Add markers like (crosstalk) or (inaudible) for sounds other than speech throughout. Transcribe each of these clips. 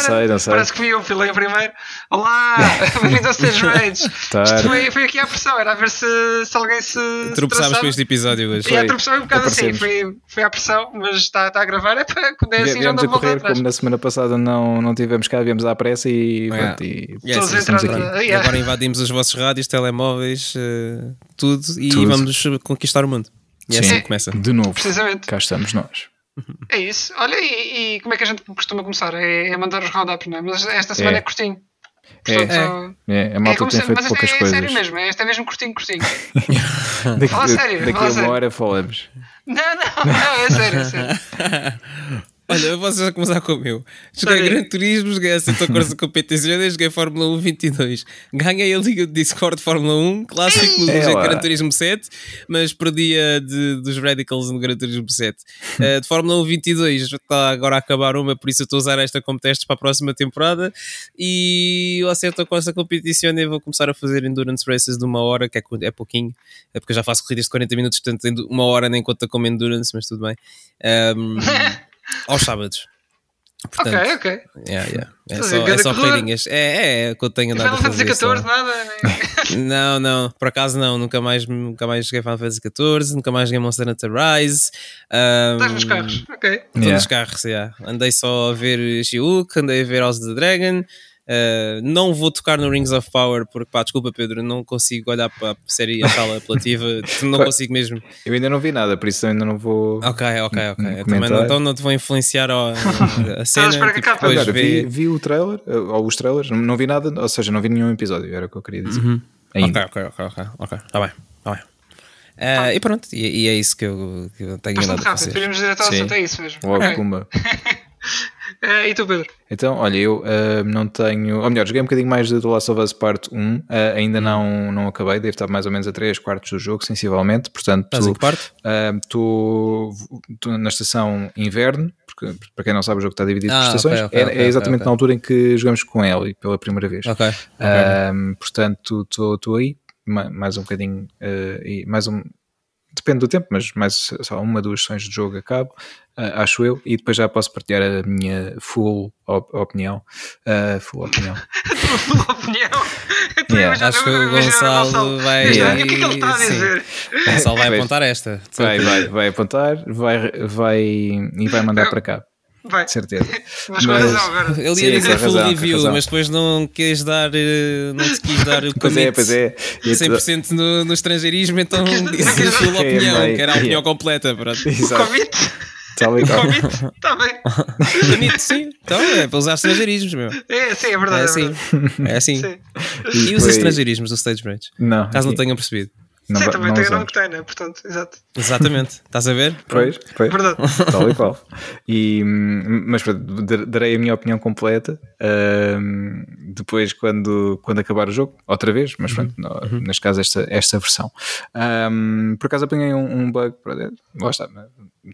sei, não sei. Parece que fui eu, fui lá primeiro. Olá, (laughs) bem-vindo ao Stage Rage. Tá. Isto foi, foi aqui a pressão, era a ver se, se alguém se. Tropeçámos com este episódio hoje. A Foi. tropeçou um bocado assim, foi, foi à pressão, mas está, está a gravar. É para quando é assim, já não a voltar correr, atrás. como na semana passada não, não tivemos cá, viemos à pressa e, É. pronto, e Yes, estamos aqui. Ah, yeah. agora invadimos os vossos rádios, telemóveis, eh, tudo, e Tudo. vamos conquistar o mundo. E é Sim. assim começa. De novo, Precisamente. cá estamos nós. É isso. Olha, e, e como é que a gente costuma começar? É, é mandar os roundups, não é? Mas esta semana é, É. curtinho. É. Portanto, É, a malta como tem feito mas poucas é, é coisas. sério mesmo, é- este é mesmo curtinho, curtinho. (laughs) Daqui, Fala sério, daqui fala a uma sério. hora falamos. Não, não, não, é sério, é sério. (laughs) Olha, eu posso já começar com o meu. Joguei Sorry. Gran Turismo, joguei a Santa Corsa Competizione, joguei Fórmula 1 22. Ganhei a Liga de Discord de Fórmula 1, clássico do É. Gran Turismo 7, mas perdi a de, dos Radicals no Gran Turismo 7. Eh, de Fórmula 1 22 está agora a acabar uma, por isso eu estou a usar esta como testes para a próxima temporada. E o Santa Corsa Competizione vou começar a fazer Endurance Races de uma hora, que é, é pouquinho, é porque eu já faço corridas de 40 minutos, portanto uma hora nem conta como Endurance, mas tudo bem. Ahm, (laughs) aos sábados. Portanto, ok, ok. Yeah, yeah. É só, é só corridinhas. É, é, é que eu tenho andado Final a Fantasy. XIV, nada. (laughs) Não, não, por acaso não. Nunca mais, nunca mais joguei Final Fantasy XIV, nunca mais joguei Monster Hunter Rise. Um, Estás nos carros, ok. Estou Yeah. nos carros, yeah. Andei só a ver Shiuk, andei a ver House of the Dragon. Uh, não vou tocar no Rings of Power porque, pá, desculpa Pedro, não consigo olhar para a série e achá-la apelativa, (laughs) não consigo mesmo. Eu ainda não vi nada, por isso ainda não vou. Ok, ok, ok. Não, então não te vou influenciar ó, (laughs) a cena. espera que tipo, acabe. depois Agora, vi, vi o trailer, eh, ou os trailers, não, não vi nada, ou seja, não vi nenhum episódio, era o que eu queria dizer. Ainda. Ok, ok, ok, ok, ok. Tá bem, tá bem. Eh, e pronto, e, e é isso que eu, que eu tenho Bastante a rápido, direto ao Sim. assunto, é isso mesmo. Logo Ok. (laughs) Eh, e tu, Pedro? Então, olha, eu ah, não tenho. Ou melhor, joguei um bocadinho mais de The Last of Us Part 1, ah, ainda não, não acabei, devo estar mais ou menos a 3 quartos do jogo, sensivelmente. Portanto, estou na estação inverno, porque para quem não sabe, o jogo está dividido Ah, por estações. ok, ok, é, é exatamente ok, na altura em que jogamos com Ellie pela primeira vez. Ok. portanto, estou aí, ma- mais um bocadinho, e mais um. Depende do tempo, mas mais só uma, duas sessões de jogo acabo, ah, acho eu, e depois já posso partilhar a minha full op- opinião. ah, full opinião. (laughs) tua opinião. A (laughs) Yeah. Acho que o Gonçalo vai- Yeah. O que é que ele está a dizer? O Gonçalo vai apontar esta. Vai, vai, vai apontar, vai, vai e vai mandar para cá, Vai, de certeza. (laughs) mas com Mas- razão agora. Ele Sim, ia dizer full razão, review, razão. mas depois não quis dar, eh, não te quis dar o (laughs) Pois é, pois é. E 100% no, no estrangeirismo, então disse não quis- full É, opinião, meio- que era a opinião yeah. (laughs) completa. Pronto. Exato, Convite? tal e qual. Convite? Está bem. Commit, sim. Então é para usar estrangeirismos, meu. É, sim, é É verdade. É assim. verdade. É assim. Sim, E os depois- estrangeirismos do Stage Bridge? Não, Caso não e- tenham percebido. Não, sim também não tem o nome que tem, né? Portanto, exato. Exatamente. Estás a ver? Pois, pois. Verdade. (laughs) Tal e qual. E, mas darei a minha opinião completa hum, depois quando, quando acabar o jogo, outra vez, mas pronto, no- neste caso esta, esta versão. Hum, por acaso apanhei um, um bug, lá está,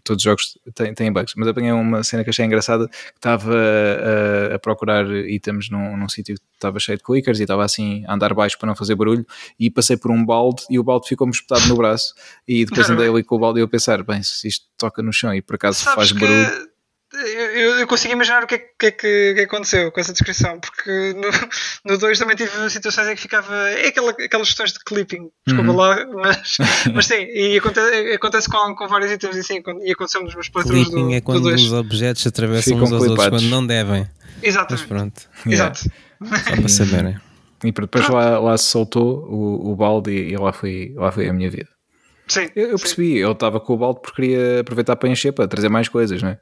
todos os jogos têm, têm bugs, mas apanhei uma cena que achei engraçada, que estava a, a procurar itens num, num sítio que estava cheio de clickers e estava assim a andar baixo para não fazer barulho e passei por um balde e o balde ficou-me espetado no braço. E depois andei ali com o balde e eu a pensar, bem, se isto toca no chão e por acaso Sabes faz que barulho, eu, eu- eu consigo imaginar o que é que, que, é que- que aconteceu com essa descrição, porque no, no 2 também tive situações em que ficava. É aquela, aquelas questões de clipping, desculpa Uhum. lá, mas, (laughs) mas sim, e acontece, acontece com, com vários itens e assim, e aconteceu nos meus playthroughs do, Clipping é do quando 2. os objetos atravessam Ficam uns aos outros clipados. quando não devem. Mas Exatamente. pronto, Yeah. Exato. só para saberem. E depois lá, lá se soltou o, o balde e, e lá, foi, lá foi a minha vida. Sim. Eu, eu sim. percebi, ele estava com o balde porque queria aproveitar para encher, para trazer mais coisas, não é?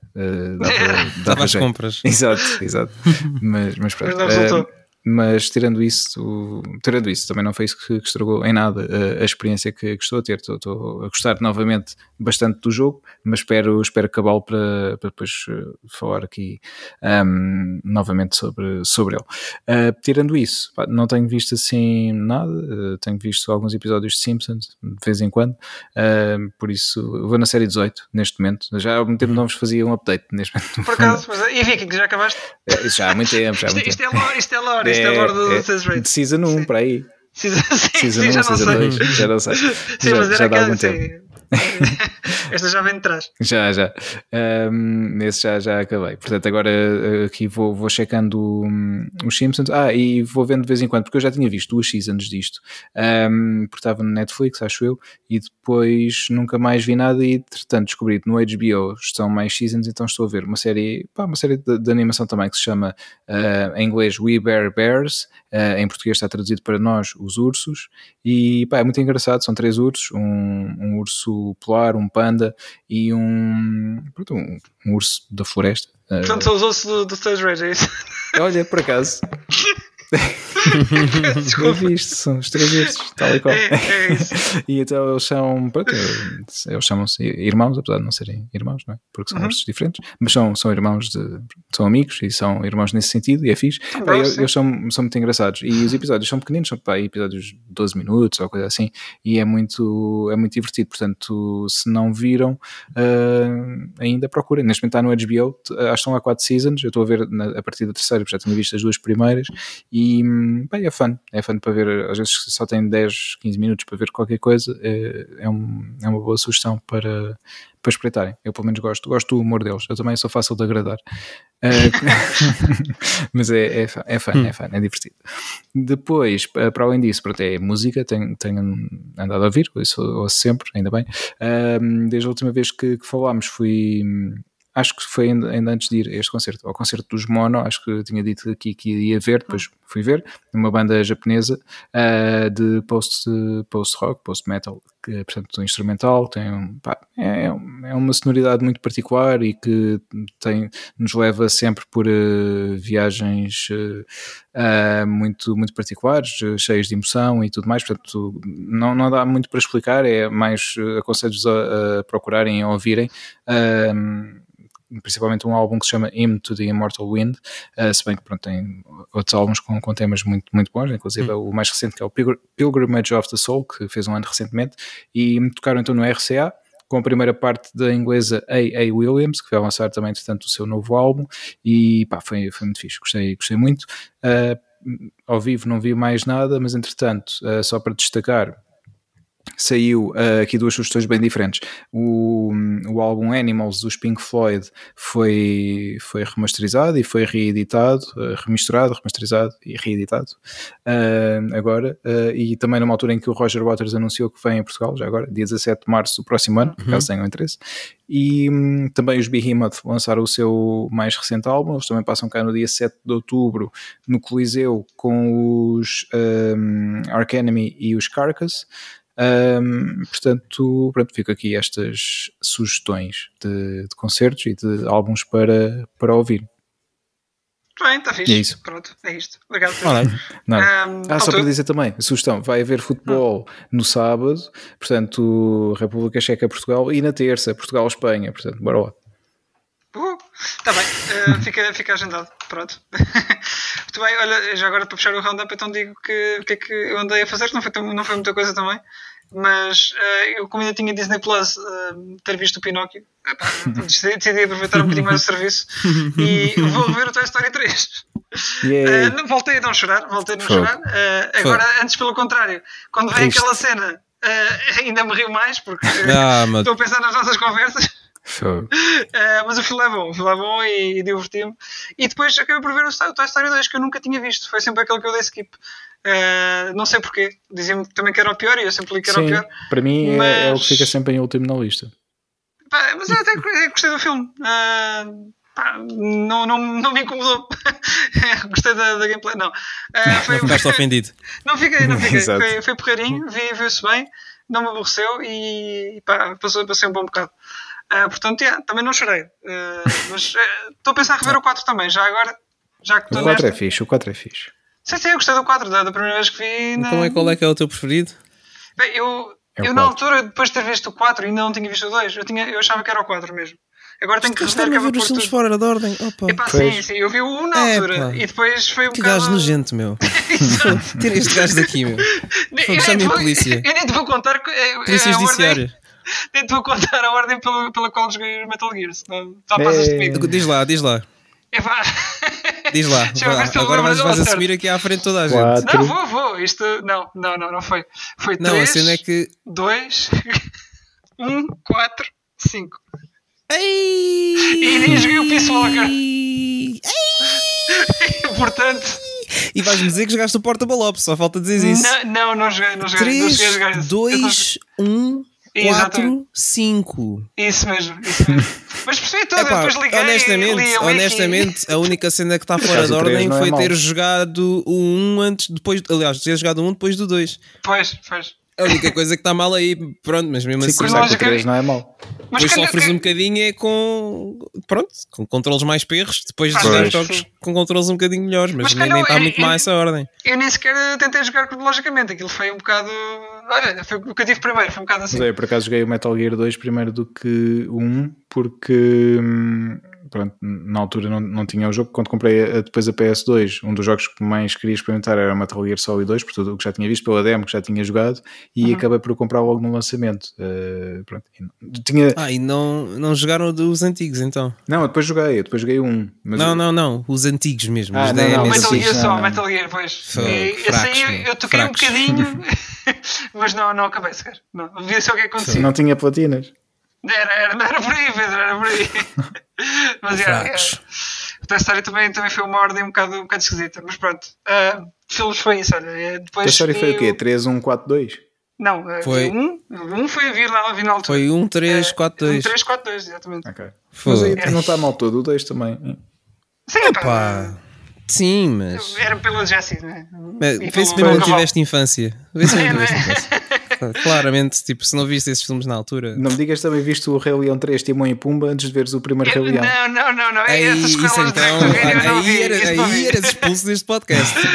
Dava- Estava (laughs) dava às jeito. compras. Exato, exato. (laughs) mas, mas pronto. Mas não resultou. Eh, mas tirando isso, tirando isso, também não foi isso que, que estragou em nada eh, a experiência que, que estou a ter. Estou, estou a gostar novamente bastante do jogo, mas espero, espero acabá-lo para, para depois eh, falar aqui ahm, novamente sobre, sobre ele. Eh, tirando isso, pá, não tenho visto assim nada, eh, tenho visto alguns episódios de Simpsons de vez em quando, ahm, por isso vou na série 18 neste momento. Já há algum tempo não vos fazia um update neste momento. Por acaso, mas, e Vikings, já acabaste? Já há muito tempo, já há Isto, muito isto tempo. é lore, isto é lore, isto é, do É, de Season 1 para aí. Season, (laughs) sim, Season sim, 1, já não Season sei. 2, já não sei. Sim, já, mas era já dá aquela, algum sim. (laughs) Esta já vem de trás. Já, já. Um, esse já, já acabei. Portanto, agora eh, aqui vou, vou checando um, os Simpsons. Ah, e vou vendo de vez em quando, porque eu já tinha visto duas seasons disto. Um, porque estava no Netflix, acho eu, e depois nunca mais vi nada. E entretanto descobri que no HBO estão mais seasons, então estou a ver uma série, pá, uma série de, de animação também que se chama uh, em inglês We Bear Bears. Uh, em português está traduzido para nós os ursos. E pá, é muito engraçado. São três ursos: um, um urso polar, um panda e um, pronto, um, um urso da floresta. Portanto, são os ossos do, do Stage Rage, é isso? Olha, por acaso. (laughs) (laughs) Isto, são os três ursos, tal e qual. É, é isso. (laughs) e então eles são, pronto, eles chamam-se irmãos, apesar de não serem irmãos, não é? Porque são Uhum. diferentes, mas são, são irmãos, de, são amigos e são irmãos nesse sentido e é fixe. Pá, bros, eles são, são muito engraçados e os episódios são pequeninos, são pá, episódios de 12 minutos ou coisa assim e é muito, é muito divertido. Portanto, se não viram, ah, ainda procurem. Neste momento está no HBO, t- acho que estão há 4 seasons. Eu estou a ver na- a partir da terceira, porque já tinha visto as duas primeiras e hum, bem, é fun. É fun para ver. Às vezes só tem 10, 15 minutos para ver qualquer coisa. É, é, um- é uma boa sugestão para, para espreitarem. Eu pelo menos gosto, gosto do humor deles. Eu também sou fácil de agradar. Ah, (laughs) mas é, é, fun, é fun, é é divertido. Depois, pa- para além disso, pronto, é música, tenho, tenho andado a ouvir, isso ouço sempre, ainda bem. Desde a última vez que, que falámos, fui. Acho que foi ainda, antes de ir a este concerto, ao concerto dos Mono, acho que tinha dito aqui que ia ver, depois fui ver, uma banda japonesa ah, de post, post-rock, post-metal, que é, portanto, instrumental, tem um, pá, é, é uma sonoridade muito particular e que tem, nos leva sempre por eh, viagens ah, muito, muito particulares, cheias de emoção e tudo mais, portanto não, não dá muito para explicar, é mais aconselho-vos a, a procurarem a ouvirem. ah, principalmente um álbum que se chama Hymn to the Immortal Wind, uh, se bem que pronto, tem outros álbuns com, com temas muito, muito bons, inclusive o mais recente que é o Pilgr- Pilgrimage of the Soul, que fez um ano recentemente, e tocaram então no RCA, com a primeira parte da inglesa A.A. Williams, que vai lançar também, entretanto, o seu novo álbum, e pá, foi, foi muito fixe, gostei, gostei muito. Uh, ao vivo não vi mais nada, mas entretanto, uh, só para destacar, saiu uh, aqui duas sugestões bem diferentes. O, o álbum Animals dos Pink Floyd foi, foi remasterizado e foi reeditado, uh, remisturado, remasterizado e reeditado uh, agora. e também numa altura em que o Roger Waters anunciou que vem em Portugal, já agora, dia 17 de março do próximo ano, uhum. caso tenham interesse. E um, também os Behemoth lançaram o seu mais recente álbum, eles também passam cá no dia 7 de outubro no Coliseu com os um, Ark Enemy e os Carcass. Um, portanto, pronto, fico aqui estas sugestões de, de, concertos e de álbuns para, para ouvir. Muito bem, está fixe. É isso. Pronto, é isto. Obrigado. Não. Um, ah, só para dizer também, sugestão, vai haver futebol no sábado, portanto, República Checa Portugal e na terça, Portugal Espanha, portanto, bora lá. Está uh, bem, uh, fica, fica agendado. Pronto. (laughs) Muito bem, olha, já agora para fechar o roundup, então digo que o que é que eu andei a fazer, não foi, não foi muita coisa também, mas uh, eu, como ainda tinha Disney Plus, ter visto o Pinóquio, epá, (laughs) decidi, decidi, aproveitar um bocadinho mais o serviço e (laughs) vou ver o Toy Story 3. Uh, voltei a não chorar, voltei a não chorar. Uh, agora, antes, pelo contrário, quando vem aquela cena, uh, (laughs) ainda me rio mais porque ah, estou a pensar nas nossas conversas. Uh, (laughs) mas o filme é bom, o filme é bom e, e diverti-me. E depois acabei por ver o Toy Story 2 que eu nunca tinha visto, foi sempre aquele que eu dei skip. Uh, não sei porquê, diziam-me também que era o pior e eu sempre li que era Sim, o pior. Para mim mas... é, é, o que fica sempre em último na lista. Pá, mas eu até gostei do filme. Uh, pá, não, não, não me incomodou. (laughs) gostei da, da, gameplay, não. Uh, foi, não ficaste ofendido. Não fiquei, não fiquei. (laughs) foi, foi porreirinho, vi-se bem, não me aborreceu e pá, passou, passei um bom bocado. Uh, portanto, yeah, também não chorei. Uh, (laughs) mas estou uh, a pensar em rever o 4 também, já agora. Já que o 4 nesta... é fixe, o 4 é fixe. Sim, sim, eu gostei do 4, da, da primeira vez que vi. Na... Então é qual é que é o teu preferido? Bem, eu, é eu na altura, depois de ter visto o 4, ainda não tinha visto o 2. Eu, tinha, eu achava que era o 4 mesmo. Agora tenho que rever que é ver os filmes fora da ordem. Opa. Epá, sim, sim, eu vi o 1 na altura Epá. e depois foi um Que bocado... gajo nojento, meu. (laughs) Tira este gajo daqui, meu. Chame a polícia. Eu nem te vou contar. É, polícia Judiciária. (laughs) Nem te vou contar a ordem pela, pela qual joguei Metal Gear, senão só passas comigo. Diz lá, diz lá. Epá. Diz lá, (laughs) lá. agora vais, vais assumir aqui à frente toda a gente. Quatro. Não, vou, vou. Isto, não, não, não, não foi. Foi não, 3, a cena é que. 2. 1, 4, 5. Ei! E nem joguei o Peace Walker. Ei! (laughs) Portanto, E vais-me dizer que jogaste o Portable Ops, só falta dizer isso. não, não, não joguei, não joguei, não 3, cheguei a jogar isso. Eu não 2, 1, 4, Exatamente. 5. Isso mesmo, isso mesmo. (laughs) Mas percebi tudo, Epá, depois liguei. honestamente, li a honestamente, a única cena que (laughs) está fora de ordem é foi mau. ter jogado o 1 antes, depois, aliás, ter jogado o 1 depois do 2. Pois, pois. A única coisa que está mal aí, pronto, mas mesmo Sim, assim, começar com o lógica- 3 não é mau. Mas depois sofres um bocadinho é com, pronto, com controles mais perros, depois de jogos com controles um bocadinho melhores, mas, Mas nem, nem está é- muito é- má essa ordem. Eu nem sequer tentei jogar cronologicamente, aquilo foi um bocado. Olha, foi o que eu tive primeiro, foi um bocado assim. Mas é, eu por acaso joguei o Metal Gear 2 primeiro do que o 1, porque hum, pronto, na altura não, não tinha o jogo. Quando comprei a- depois a PS2, um dos jogos que mais queria experimentar era o Metal Gear Solid 2, por tudo o que já tinha visto, pela demo que já tinha jogado, e Uhum. acabei por comprar logo no lançamento. Uh, pronto, e não- tinha, Ah, e não, não jogaram os antigos então? não, eu depois joguei, eu depois joguei um. Mas não, não, não, os antigos mesmo. Ah, os não, não, Metal Gear só. Metal Gear, pois. E esse aí meu, eu toquei fracos. um bocadinho, (laughs) (laughs) mas não, não acabei sequer. Não, vi só o que acontecia. não tinha platinas. Era, era, era por aí, Pedro, era por aí. (laughs) mas era, era. Fracos. O Toy Story também, também foi uma ordem um bocado, um bocado esquisita, mas pronto. Uh, filmes foi isso, olha. eh, Depois A história foi o quê? 3, 1, 4, 2? Não, eh, Foi- um, um foi a vir lá, vi na altura. Foi 1, 3, 4, 2. 3, 4, 2, exatamente. Ok. Foi. Mas aí não está mal todo, o 2 também. Sim, pá, Pá, sim, mas. Era pela Jessie, mas E Vê se pelo mesmo não tiveste infância. Vê se É, mesmo não né? tiveste (laughs) infância. Claramente, tipo, se não viste esses filmes na altura. Não me digas também viste o Rei Leão 3, Timão e Pumba, antes de veres o primeiro Rei Leão. Não, não, não, não. Aí, Essas isso então, não aí, era, não aí eras expulso deste podcast. (laughs)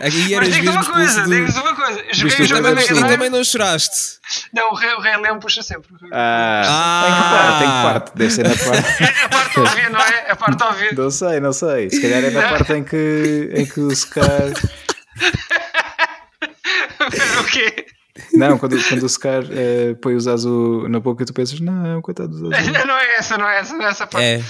Aí Mas eras digo mesmo uma coisa, do. digo uma coisa. Joguei o jogo Também, e filme? também não choraste. Não, o Rei, o Rei Leão puxa sempre. Ah, Ah. tem que parte, tem que parte. Deve ser na (laughs) parte. É a parte óbvia, não é? É a parte óbvia. Não sei, não sei. Se calhar é na parte em que, em que o Scar. (laughs) o quê? Não, quando, quando o Scar eh, põe os azul na boca, tu pensas, não, coitado dos azul. (laughs) Não é essa, não é essa, não é essa parte. É,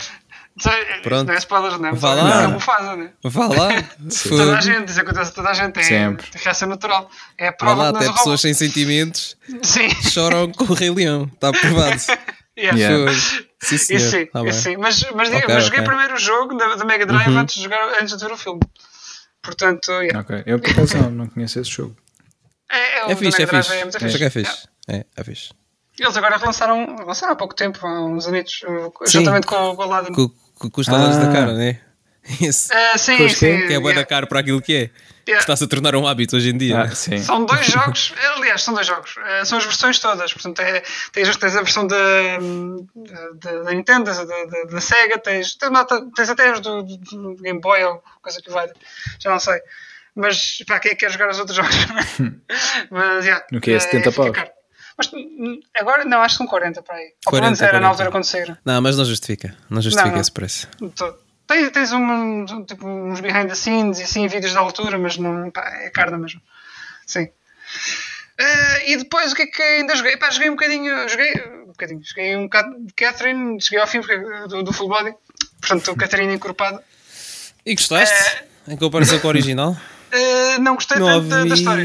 Pronto. Não é spoilers, não. Vá Só lá. É uma fase, né? vá lá. (laughs) Toda a gente, isso acontece a toda a gente. Tem, Sempre. reação natural. É a Vá prova lá, de até pessoas sem sentimentos (laughs) Sim. choram com o Rei Leão. Está provado. Yeah. Yeah. Sim, senhor. Isso sim, Tá isso sim. Mas, mas, diga, Ok, mas joguei ok. primeiro o jogo da, da Mega Drive Uhum. antes, de jogar, antes de ver o filme. Portanto, yeah. Ok, eu por acaso não, não conheço esse jogo. É, é, o É da fixe, é fixe. é muito É, fixe. é Yeah. fixe. É, é fixe. Eles agora relançaram, relançaram há pouco tempo, há uns anitos, uh, juntamente com, com o Aladdin. Com, com, com os talentos Ah. da cara, né? (laughs) Esse. Ah, sim, Pois sim. Que é da yeah. cara para aquilo que é. Yeah. Está-se a tornar um hábito hoje em dia. Ah, sim. São dois (laughs) jogos, aliás, são dois jogos. Eh, são as versões todas. Portanto, é, tens, tens a versão da, da, da Nintendo, da, da, da Sega, tens, tens, tens até as do, do- do Game Boy ou coisa que vai. Já não sei. Mas para quem é que quer jogar os outros jogos? Mas, yeah, O que é, eh, 70 fica paus? Mas hum, agora não, acho que são 40 para aí. Ou 40, pelo menos era na 40. altura quando saíram. Não, mas não justifica. Não justifica Não, não. esse preço. Tens, tens um, tipo, uns behind the scenes e assim, vídeos da altura, mas não, pá, é carne mesmo. Sim. Eh, e depois o que é que ainda joguei? Pá, joguei um bocadinho, joguei um bocadinho, joguei um bocado de Catherine, cheguei ao fim do, do full body, portanto, Catherine encorpada. E gostaste? É. Em comparação com o original? (laughs) Eh, não gostei não tanto da, da história.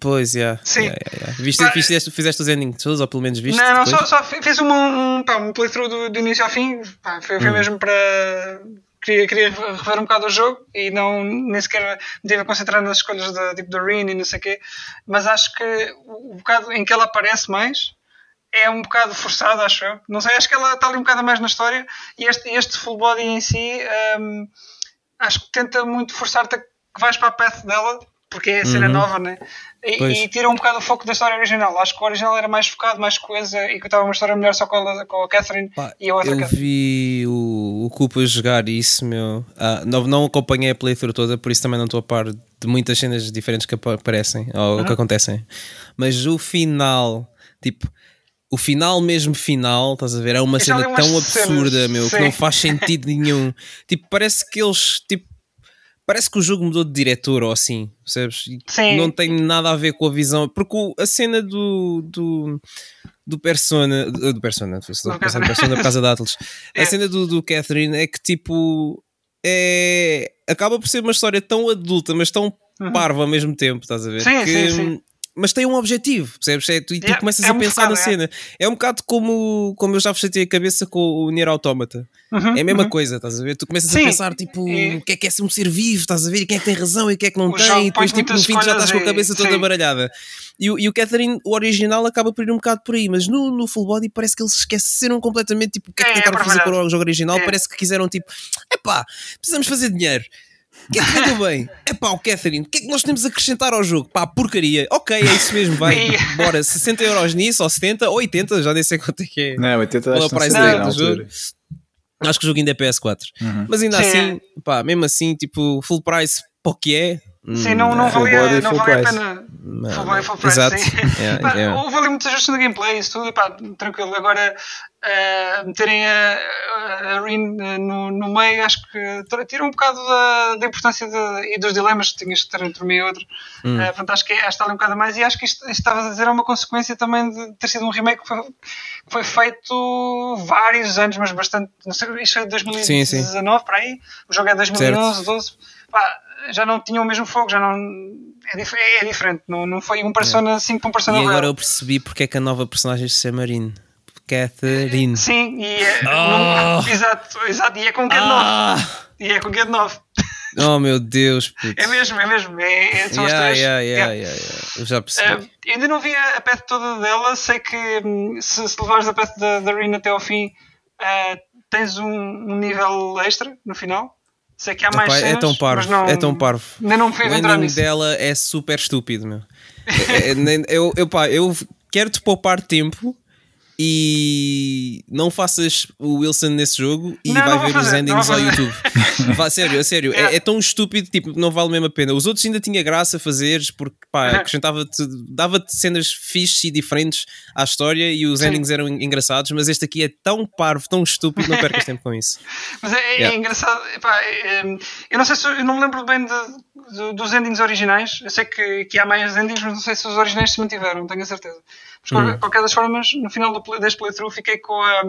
Pois, já. Sim. Yeah, yeah, yeah. Viste, Pá, fizeste, fizeste os endings todos, ou pelo menos viste? não, não, só, só fi- fiz uma, um, pá, um playthrough do, do início ao fim, pá, foi, Hum. foi mesmo para. Queria, queria rever um bocado o jogo e não, nem sequer me tive a concentrar nas escolhas da, tipo, da Rin e não sei o quê, mas acho que o bocado em que ela aparece mais é um bocado forçado, acho eu. Não sei, acho que ela está ali um bocado mais na história e este, este full body em si hum, acho que tenta muito forçar-te a que vais para a path dela, porque é a cena Uhum. nova, né? E, e tira um bocado o foco da história original. Acho que o original era mais focado, mais coesa e contava uma história melhor só com a, com a Catherine Pá, e a outra eu Catherine. vi o, o Cupa jogar isso, meu. Ah, não, não acompanhei a playthrough toda, por isso também não estou a par de muitas cenas diferentes que apa- aparecem ou Uhum. que acontecem. Mas o final, tipo, o final mesmo final, estás a ver? É uma cena tão absurda, cenas, meu, que sim. não faz sentido nenhum. (laughs) Tipo, parece que eles, tipo, parece que o jogo mudou de diretor ou assim, percebes? Sim. Não tem nada a ver com a visão, porque o- a cena do, do, do Persona, do do Persona, estou a pensar no Persona por causa da Atlas. (laughs) É. A cena do, do Catherine é que tipo é acaba por ser uma história tão adulta, mas tão parva ao mesmo tempo, estás a ver? Sim, que sim, sim. Mas tem um objetivo, percebes? É, tu, e tu Yeah, começas é a um pensar bocado, na é. cena. É um bocado como, como eu já chatei a cabeça com o Nier Automata. Uhum, É a mesma uhum. coisa, estás a ver? Tu começas Sim, a pensar, tipo, e- o que é que é ser um ser vivo, estás a ver? E quem é que tem razão e quem é que não O tem, e depois, tipo, no fim já estás com a cabeça e- toda sim. baralhada. E, o- e o Catherine, o original, acaba por ir um bocado por aí, mas no, no Full Body parece que eles esqueceram completamente, tipo, o que é que É, é tentaram fazer com o jogo original. É. Parece que quiseram, tipo, epá, precisamos fazer dinheiro. O que é que vendeu bem? Epá, o Catherine, o que é que nós temos a acrescentar ao jogo? Pá, porcaria. Ok, é isso mesmo, vai, bora, 60 euros nisso, ou 70, ou 80, já nem sei quanto é que é. Não, 80 Qual é acho que não jogo? altura. Acho que o jogo ainda é PS4. Uhum. Mas ainda Sim, assim, pá, mesmo assim, tipo, full price para o que é. Sim, hum, não, não full valia, não full valia a price. pena. Full full price, Exato. sim. (laughs) Yeah, Pá, yeah. Houve ali muitos ajustes no gameplay, isso tudo, pá, tranquilo. Agora, eh, meterem a, a, Rin eh, no, no meio, acho que tira um bocado da, da importância de- e dos dilemas que tinhas que ter entre um e outro. Hum. Eh, portanto, acho que, é- acho que está ali um bocado mais. E acho que isto, isto estavas a dizer é uma consequência também de ter sido um remake que foi, que foi feito vários anos, mas bastante. Não sei, isto foi de 2019 para aí. O jogo é 2011, 12. Pá, já não tinha o mesmo fogo, já não. É, dif- é diferente, não, não foi um Persona 5 para um Persona E agora Real. eu percebi porque é que a nova personagem se chama. Catherine. Sim, e é. Ah! não- exato, exato, e é com 9. Ah! E é com Get 9. Oh meu Deus, puto. É mesmo, é mesmo. É, é, são as Yeah, três. yeah, Yeah. yeah. Eu já percebi. Uh, ainda não vi a, path toda dela. Sei que hum, se, se levares a path da, da Rin até ao fim, uh, tens um, um nível extra no final. Sei que há mais Epá, é cenas, tão parvo, não, é tão parvo. Ainda não me fui O ending nisso. dela é super estúpido, meu. É- é- nem- eu, eu, pá, eu quero-te poupar tempo e não faças o Wilson nesse jogo e Não, vai não ver os fazer, endings não ao fazer. YouTube. (laughs) Vá, sério, sério, é, Yeah. é tão estúpido, tipo, não vale mesmo a pena. Os outros ainda tinha graça a fazeres porque pá, acrescentava-te, dava-te cenas fixes e diferentes à história e os Sim. endings eram engraçados, mas este aqui é tão parvo, tão estúpido, não percas tempo com isso. (laughs) Mas é, é Yeah. engraçado. epá, é, é, eu não sei se eu não me lembro bem de- de- dos endings originais. Eu sei que, que há mais endings, mas não sei se os originais se mantiveram, tenho a certeza. Mas, de qualquer- das formas, no final do, deste playthrough, fiquei com a,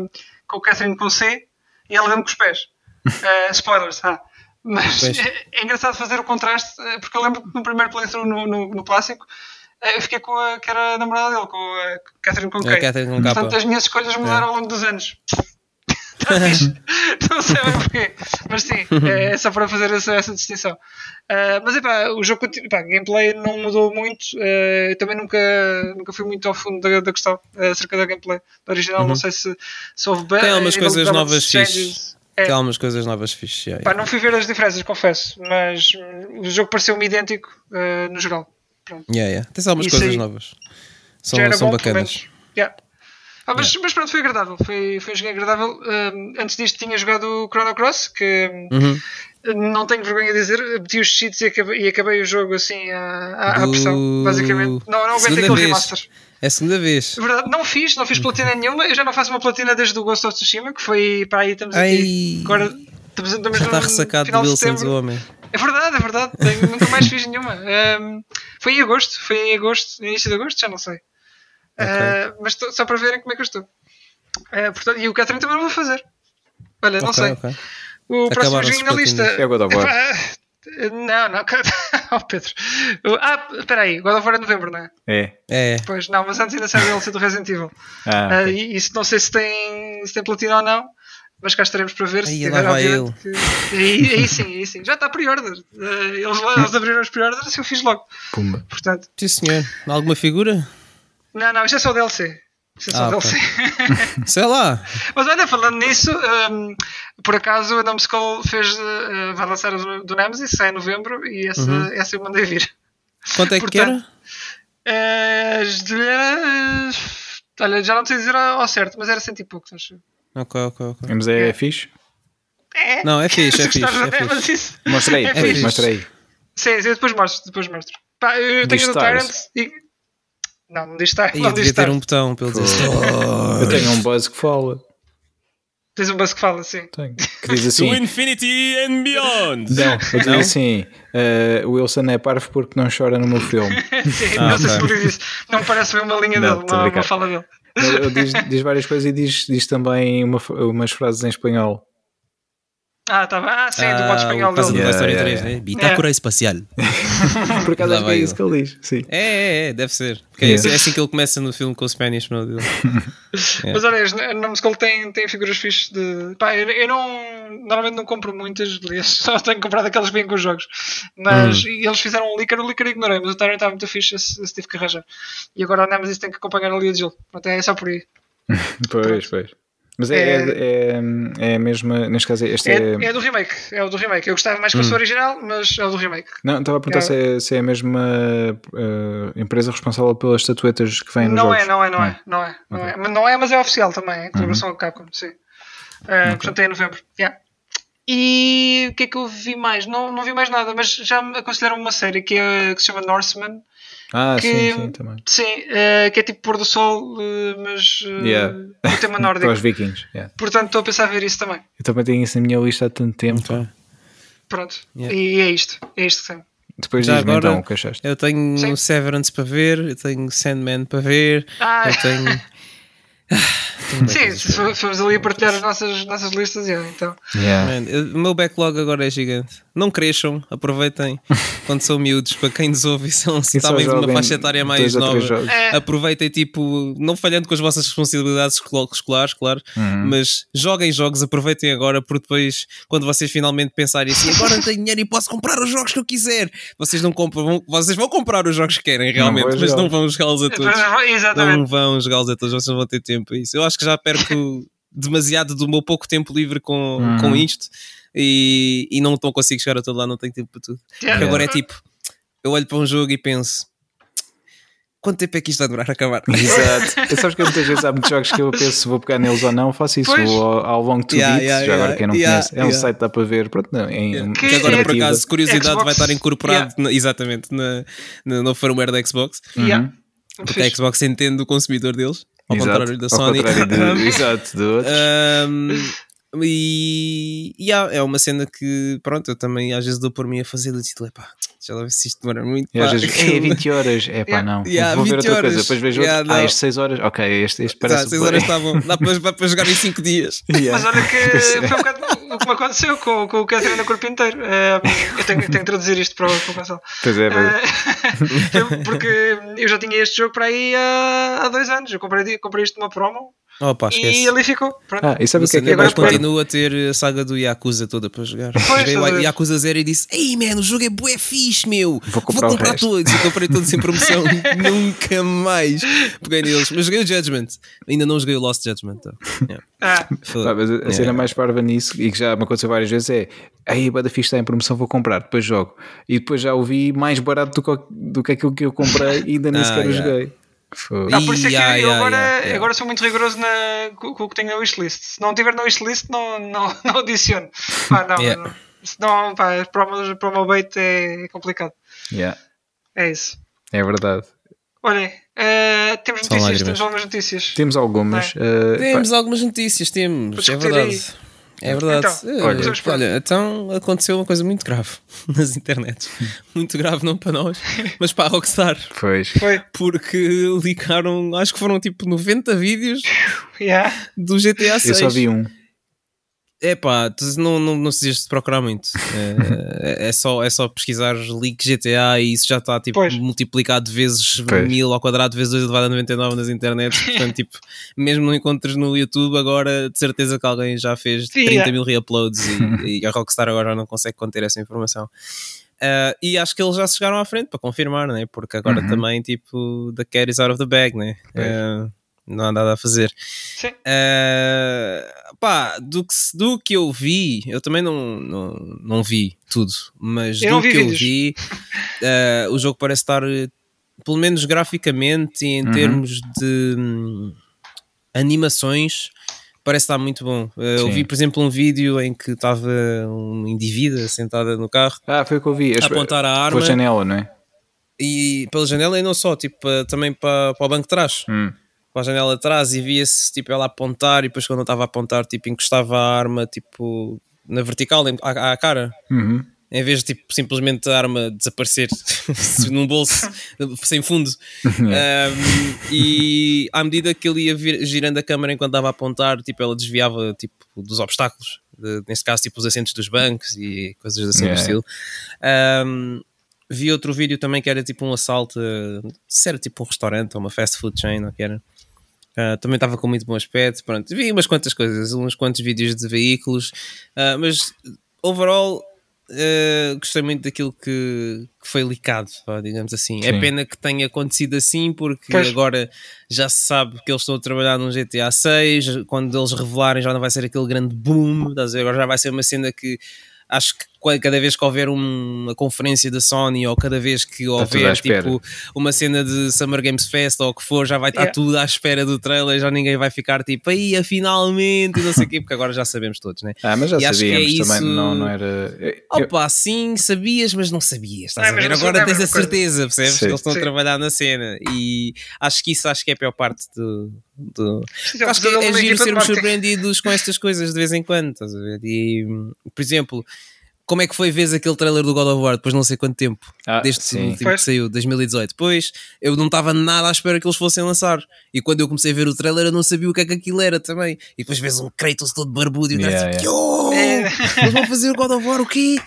com o Catherine com C e ela deu-me com os pés. (laughs) Eh, spoilers, ah. Mas é, (laughs) é engraçado fazer o contraste, eh, porque eu lembro que no primeiro playthrough no, no, no clássico. eh, Eu fiquei com a que era a namorada dele, com a Catherine com A K. Catherine com K. Portanto, as minhas escolhas mudaram ao longo dos anos. (laughs) Fixe. (laughs) Não sei bem porquê. Mas sim, é só para fazer essa, essa distinção. Ah, mas epá, o jogo continua. Epá, gameplay não mudou muito. eu também nunca, nunca fui muito ao fundo da, da questão ah, acerca da gameplay da original. Não sei se, se houve bem. Uhum. Tem algumas nível coisas novas fixe. É, Tem algumas coisas novas fixe. yeah, pá, yeah. não fui ver as diferenças, confesso. Mas o jogo pareceu-me idêntico ah, no geral. Pronto. Yeah, yeah. Tens algumas Isso coisas novas. São, são bom, bacanas. Yeah. Ah, mas, mas pronto, foi agradável. Foi, foi um jogo agradável. Um, antes disto tinha jogado o Chrono Cross, que Uhum. um, não tenho vergonha de dizer, meti os cheats e acabei, e acabei o jogo assim à, à, à Do- pressão, basicamente. Não, não aguentei aquele vez. remaster. É a segunda vez. É verdade, não fiz, não fiz platina nenhuma. Eu já não faço uma platina desde o Ghost of Tsushima, que foi para aí, estamos Ai. aqui. Agora estamos, estamos Já está ressacado do de Wilson, setembro. o homem. É verdade, é verdade. Tenho- nunca mais fiz nenhuma. Um, foi em agosto, foi em agosto, início de agosto, já não sei. Uh, mas tô- só para verem como é que eu estou. Uh, portanto, e o Catherine também não vou fazer. Olha, não Ok, sei. ok. O próximo joguinho na lista. É God of War. Epá, Não, não. (laughs) Oh, Pedro. Ah, espera aí. God of War é novembro, não é? É. É. Pois não, mas antes ainda sai o DLC do Resident Evil. Ah, Ah, ok. e isso não sei se tem, se tem platina ou não. Mas cá estaremos para ver. Se Aí, tiver, lá vai obviamente, que- Aí, aí sim, aí sim. Já está pre-order. Ah, eles, eles abriram os pre-orders e eu fiz logo. Pumba. Portanto, Sim, senhor. Alguma figura? Não, não, isto é só DLC. Isto é só Ah, DLC. (laughs) Sei lá. Mas olha, falando nisso, hum, por acaso a Numbskull fez, uh, vai lançar o do, Nemesis, sai em novembro e essa, Uhum. essa eu mandei vir. Quanto é que Portanto, era? Uh, olha, já não sei dizer ao, certo, mas era cento e poucos, acho. Ok, ok, ok. Mas é, É. fixe? É. Não, é fixe, é (laughs) fixe. É fixe. Mostra aí, é fixe. mostra aí. Sim, sim, depois mostro, depois mostro. Pá, eu tenho do stars. Tyrant e. Não, não diz. Ih, Não eu diz Tyrant. um botão Pô. Stars. Eu tenho um buzz que fala. Tens um buzz que fala, sim. Tenho. (laughs) Que diz To assim. infinity and beyond. Não, eu digo assim. o Wilson é parvo porque não chora no meu filme. (laughs) sim Ah, não sei se ok. diz isso. Não parece bem uma linha Não, dele, tô a uma, brincar. uma fala dele. Ele, ele diz, diz várias coisas e diz, diz também uma, umas frases em espanhol. Ah, tá bem. Ah, sim, do modo Ah, espanhol dele. Toy Yeah, Story yeah, 3, yeah. né? Bitácora espacial. (laughs) Por acaso acho que é isso que ele diz. Sim. É, é, é, deve ser. Porque Yeah. é, assim- é assim que ele começa no filme com o Spanish no dele. (laughs) Mas olha, este Numbskull tem, tem figuras fixes de. Pá, eu, eu não. Normalmente não compro muitas, aliás, (laughs) só tenho comprado aquelas que vêm com os jogos. Mas Hum. e eles fizeram um Licker, o Licker ignorei, mas o Tyrant estava muito fixe, esse, esse tive que arranjar. E agora a Nemesis tem que acompanhar a Lia de Gelo. Pronto, é só por aí. Pois, pois. Mas é, é, é, é a mesma, neste caso, este É, é. é do remake, é o do remake. Eu gostava mais que Hum. fosse o original, mas é o do remake. Não, estava a perguntar É. se, é, se é a mesma eh, empresa responsável pelas estatuetas que vêm nos Não jogos. é, não é, não é, não é, não é. Mas não é, mas é oficial também, em colaboração com a Capcom, sim. Uh, Portanto, é em novembro. Yeah. E o que é que eu vi mais? Não, não vi mais nada, mas já me aconselharam uma série que, é, que se chama Norseman. Ah, que, sim, sim, também. Sim, uh, que é tipo pôr do sol, uh, mas uh, Yeah. o tema (laughs) Para nórdico. os vikings. yeah. Portanto, estou a pensar a ver isso também. Eu também tenho isso na minha lista há tanto tempo. Pronto. Yeah. E é isto. É isto que tem. Depois diz-me então o que achaste. Eu tenho Sim. Severance para ver, eu tenho Sandman para ver, Ah, eu tenho. (laughs) sim, se for- formos ali a partilhar as nossas, nossas listas, yeah, então. Yeah. Man, o meu backlog agora é gigante. Não cresçam, aproveitem (laughs) quando são miúdos, para quem nos ouve e são talvez de uma faixa etária mais nova. É, Aproveitem, tipo, não falhando com as vossas responsabilidades escola- escolares, claro, Uhum. mas joguem jogos, aproveitem agora, porque depois, quando vocês finalmente pensarem assim, agora não (laughs) tenho dinheiro e posso comprar os jogos que eu quiser, vocês não compram, vão- vocês vão comprar os jogos que querem realmente, vão mas jogá-los. não vão jogá-los a todos. Exatamente. Não vão jogá-los a todos, vocês não vão ter tempo a isso. Eu acho que já perco (laughs) demasiado do meu pouco tempo livre com, Uhum. com isto e, e não estou consigo chegar a todo lá, não tenho tempo para tudo. Yeah. Porque agora é tipo, eu olho para um jogo e penso. Quanto tempo é que isto vai demorar a acabar? (laughs) Exato. (laughs) Eu sabes que muitas vezes há muitos jogos que eu penso se vou pegar neles ou não, faço isso Pois. ao, ao Long to Yeah, Beat, yeah, já agora quem não yeah, conhece, é um site que dá para ver, pronto, não, em, Yeah. Que Que agora, por é- acaso, curiosidade, Xbox, vai estar incorporado, yeah. na- exatamente, na, na- no firmware da Xbox. Yeah. Uhum. Porque a Xbox entende o consumidor deles, ao Exato. contrário da Sony. contrário de, (laughs) exato, de outros. Um, e e há- é uma cena que, pronto, eu também às vezes dou por mim a fazer do título, epá, lá ver se isto demora muito. E às vezes, é (laughs) 20 horas, é pá, não. Yeah, vou ver 20 outra coisa, horas. depois vejo Yeah, outro. Ah, este 6 horas, ok, este, este Tá, parece. seis bué. horas estavam, dá para, dá para jogar em 5 dias. (laughs) Yeah. Mas olha que foi um bocado o que me aconteceu com, com o Catherine no corpo inteiro. Eh, eu tenho, tenho que traduzir isto para o, para o. Pois é, é. (laughs) Eu- porque eu já tinha este jogo para aí há, há dois anos. Eu comprei, comprei isto numa promo Opa, esquece. e ali ficou. Pronto. Ah, e sabe o que é que é agora mais pior? continuo a ter a saga do Yakuza toda para jogar. Joguei estás a o ver. Yakuza 0 e disse: Ei, man, o jogo é bué fixe, meu. Vou comprar o resto." todos. E comprei todos em promoção. (laughs) Nunca mais peguei neles. Mas joguei o Judgment. Ainda não joguei o Lost Judgment. Então. Yeah. Ah, mas a a cena Yeah. mais parva nisso, e que já me aconteceu várias vezes, é aí a Bada Fixe está em promoção, vou comprar, depois jogo. E depois já o vi mais barato do que, do que aquilo que eu comprei e ainda nem Ah, sequer o yeah. joguei. Foi. ah, por isso é que Yeah, eu yeah, agora, yeah, yeah. agora sou muito rigoroso na, com, com o que tenho na wishlist. Se não tiver na wishlist, não, não, (laughs) não adiciono. Pá, não, Yeah. não. Senão, pá, promo, promo bait é, é complicado. Yeah, É isso. é verdade. Olhem, eh, temos São notícias, lágrimas. temos algumas notícias. Temos algumas. eh, Temos algumas notícias, temos. É verdade. É verdade. Então, Eh, olha. Para- olha, então aconteceu uma coisa muito grave (laughs) nas internets. Muito grave, não para nós, mas para a Rockstar. pois. Foi. Porque ligaram, acho que foram tipo 90 vídeos (laughs) Yeah. do GTA 6. Eu só vi um. É pá, tu não, não, não precisas de procurar muito. (laughs) É, é, só, é só pesquisar leak GTA e isso já está tipo, Pois. multiplicado vezes Pois. mil ao quadrado vezes 2 elevado a 99 nas internets. (laughs) Portanto, tipo, mesmo não encontres no YouTube, agora de certeza que alguém já fez 30 Yeah. mil reuploads e, e a Rockstar agora não consegue conter essa informação. Ah, e acho que eles já chegaram à frente para confirmar, né? porque agora Uhum. também, tipo, the cat is out of the bag, né? Pois. Ah, não há nada a fazer. Sim. Uh, pá, do que, do que eu vi, eu também não, não, não vi tudo, mas Eu do que eu vídeos. vi, uh, o jogo parece estar, pelo menos graficamente e em Uhum. termos de hum, animações, parece estar muito bom. Uh, eu vi, por exemplo, um vídeo em que estava um indivíduo sentada no carro Ah, foi o que eu vi. a apontar a arma Pela janela, não é? e pela janela e não só, tipo, também para, para o banco de trás Hum. Para a janela de trás e via-se tipo ela apontar e depois quando eu estava a apontar tipo encostava a arma tipo na vertical à, à cara Uhum. em vez de tipo simplesmente a arma desaparecer (laughs) num bolso sem fundo (laughs) Um, e à medida que ele ia vir- girando a câmera enquanto estava a apontar tipo ela desviava tipo dos obstáculos De, neste caso, tipo os assentos dos bancos e coisas assim Yeah. do estilo. Um, vi outro vídeo também que era tipo um assalto, uh, se era tipo um restaurante ou uma fast food chain, ou que era. Uh, também estava com muito bom aspecto. Pronto, vi umas quantas coisas, uns quantos vídeos de veículos, uh, mas overall uh, gostei muito daquilo que, que foi licado, digamos assim. É Sim. pena que tenha acontecido assim, porque Pois. agora já se sabe que eles estão a trabalhar num GTA 6. Quando eles revelarem, já não vai ser aquele grande boom, estás a ver? agora já vai ser uma cena que acho que cada vez que houver um- uma conferência da Sony ou cada vez que à houver tipo uma cena de Summer Games Fest ou o que for, já vai estar Yeah. tudo à espera do trailer, já ninguém vai ficar tipo aí, finalmente, e não sei o quê, porque agora já sabemos todos, né? Ah, mas já E acho que é sabíamos isso- também, não, não era. eu- Opa, sim, sabias, mas não sabias. Estás Não, a ver? Agora é tens a coisa. certeza, percebes? Sim. Que eles estão Sim. a trabalhar na cena. E acho que isso acho que é a pior parte do. do... Sim, acho que é, é giro sermos surpreendidos com estas coisas de vez em quando, estás a ver? E, por exemplo, como é que foi ver aquele trailer do God of War depois de não sei quanto tempo? Ah, Desde sim. o último que saiu, 2018. Pois, eu não estava nada à espera que eles fossem lançar. E quando eu comecei a ver o trailer, eu não sabia o que é que aquilo era também. E depois vês um Kratos todo barbudo e o Yeah, tipo, yeah. "Yo, eles vão fazer o God of War o quê?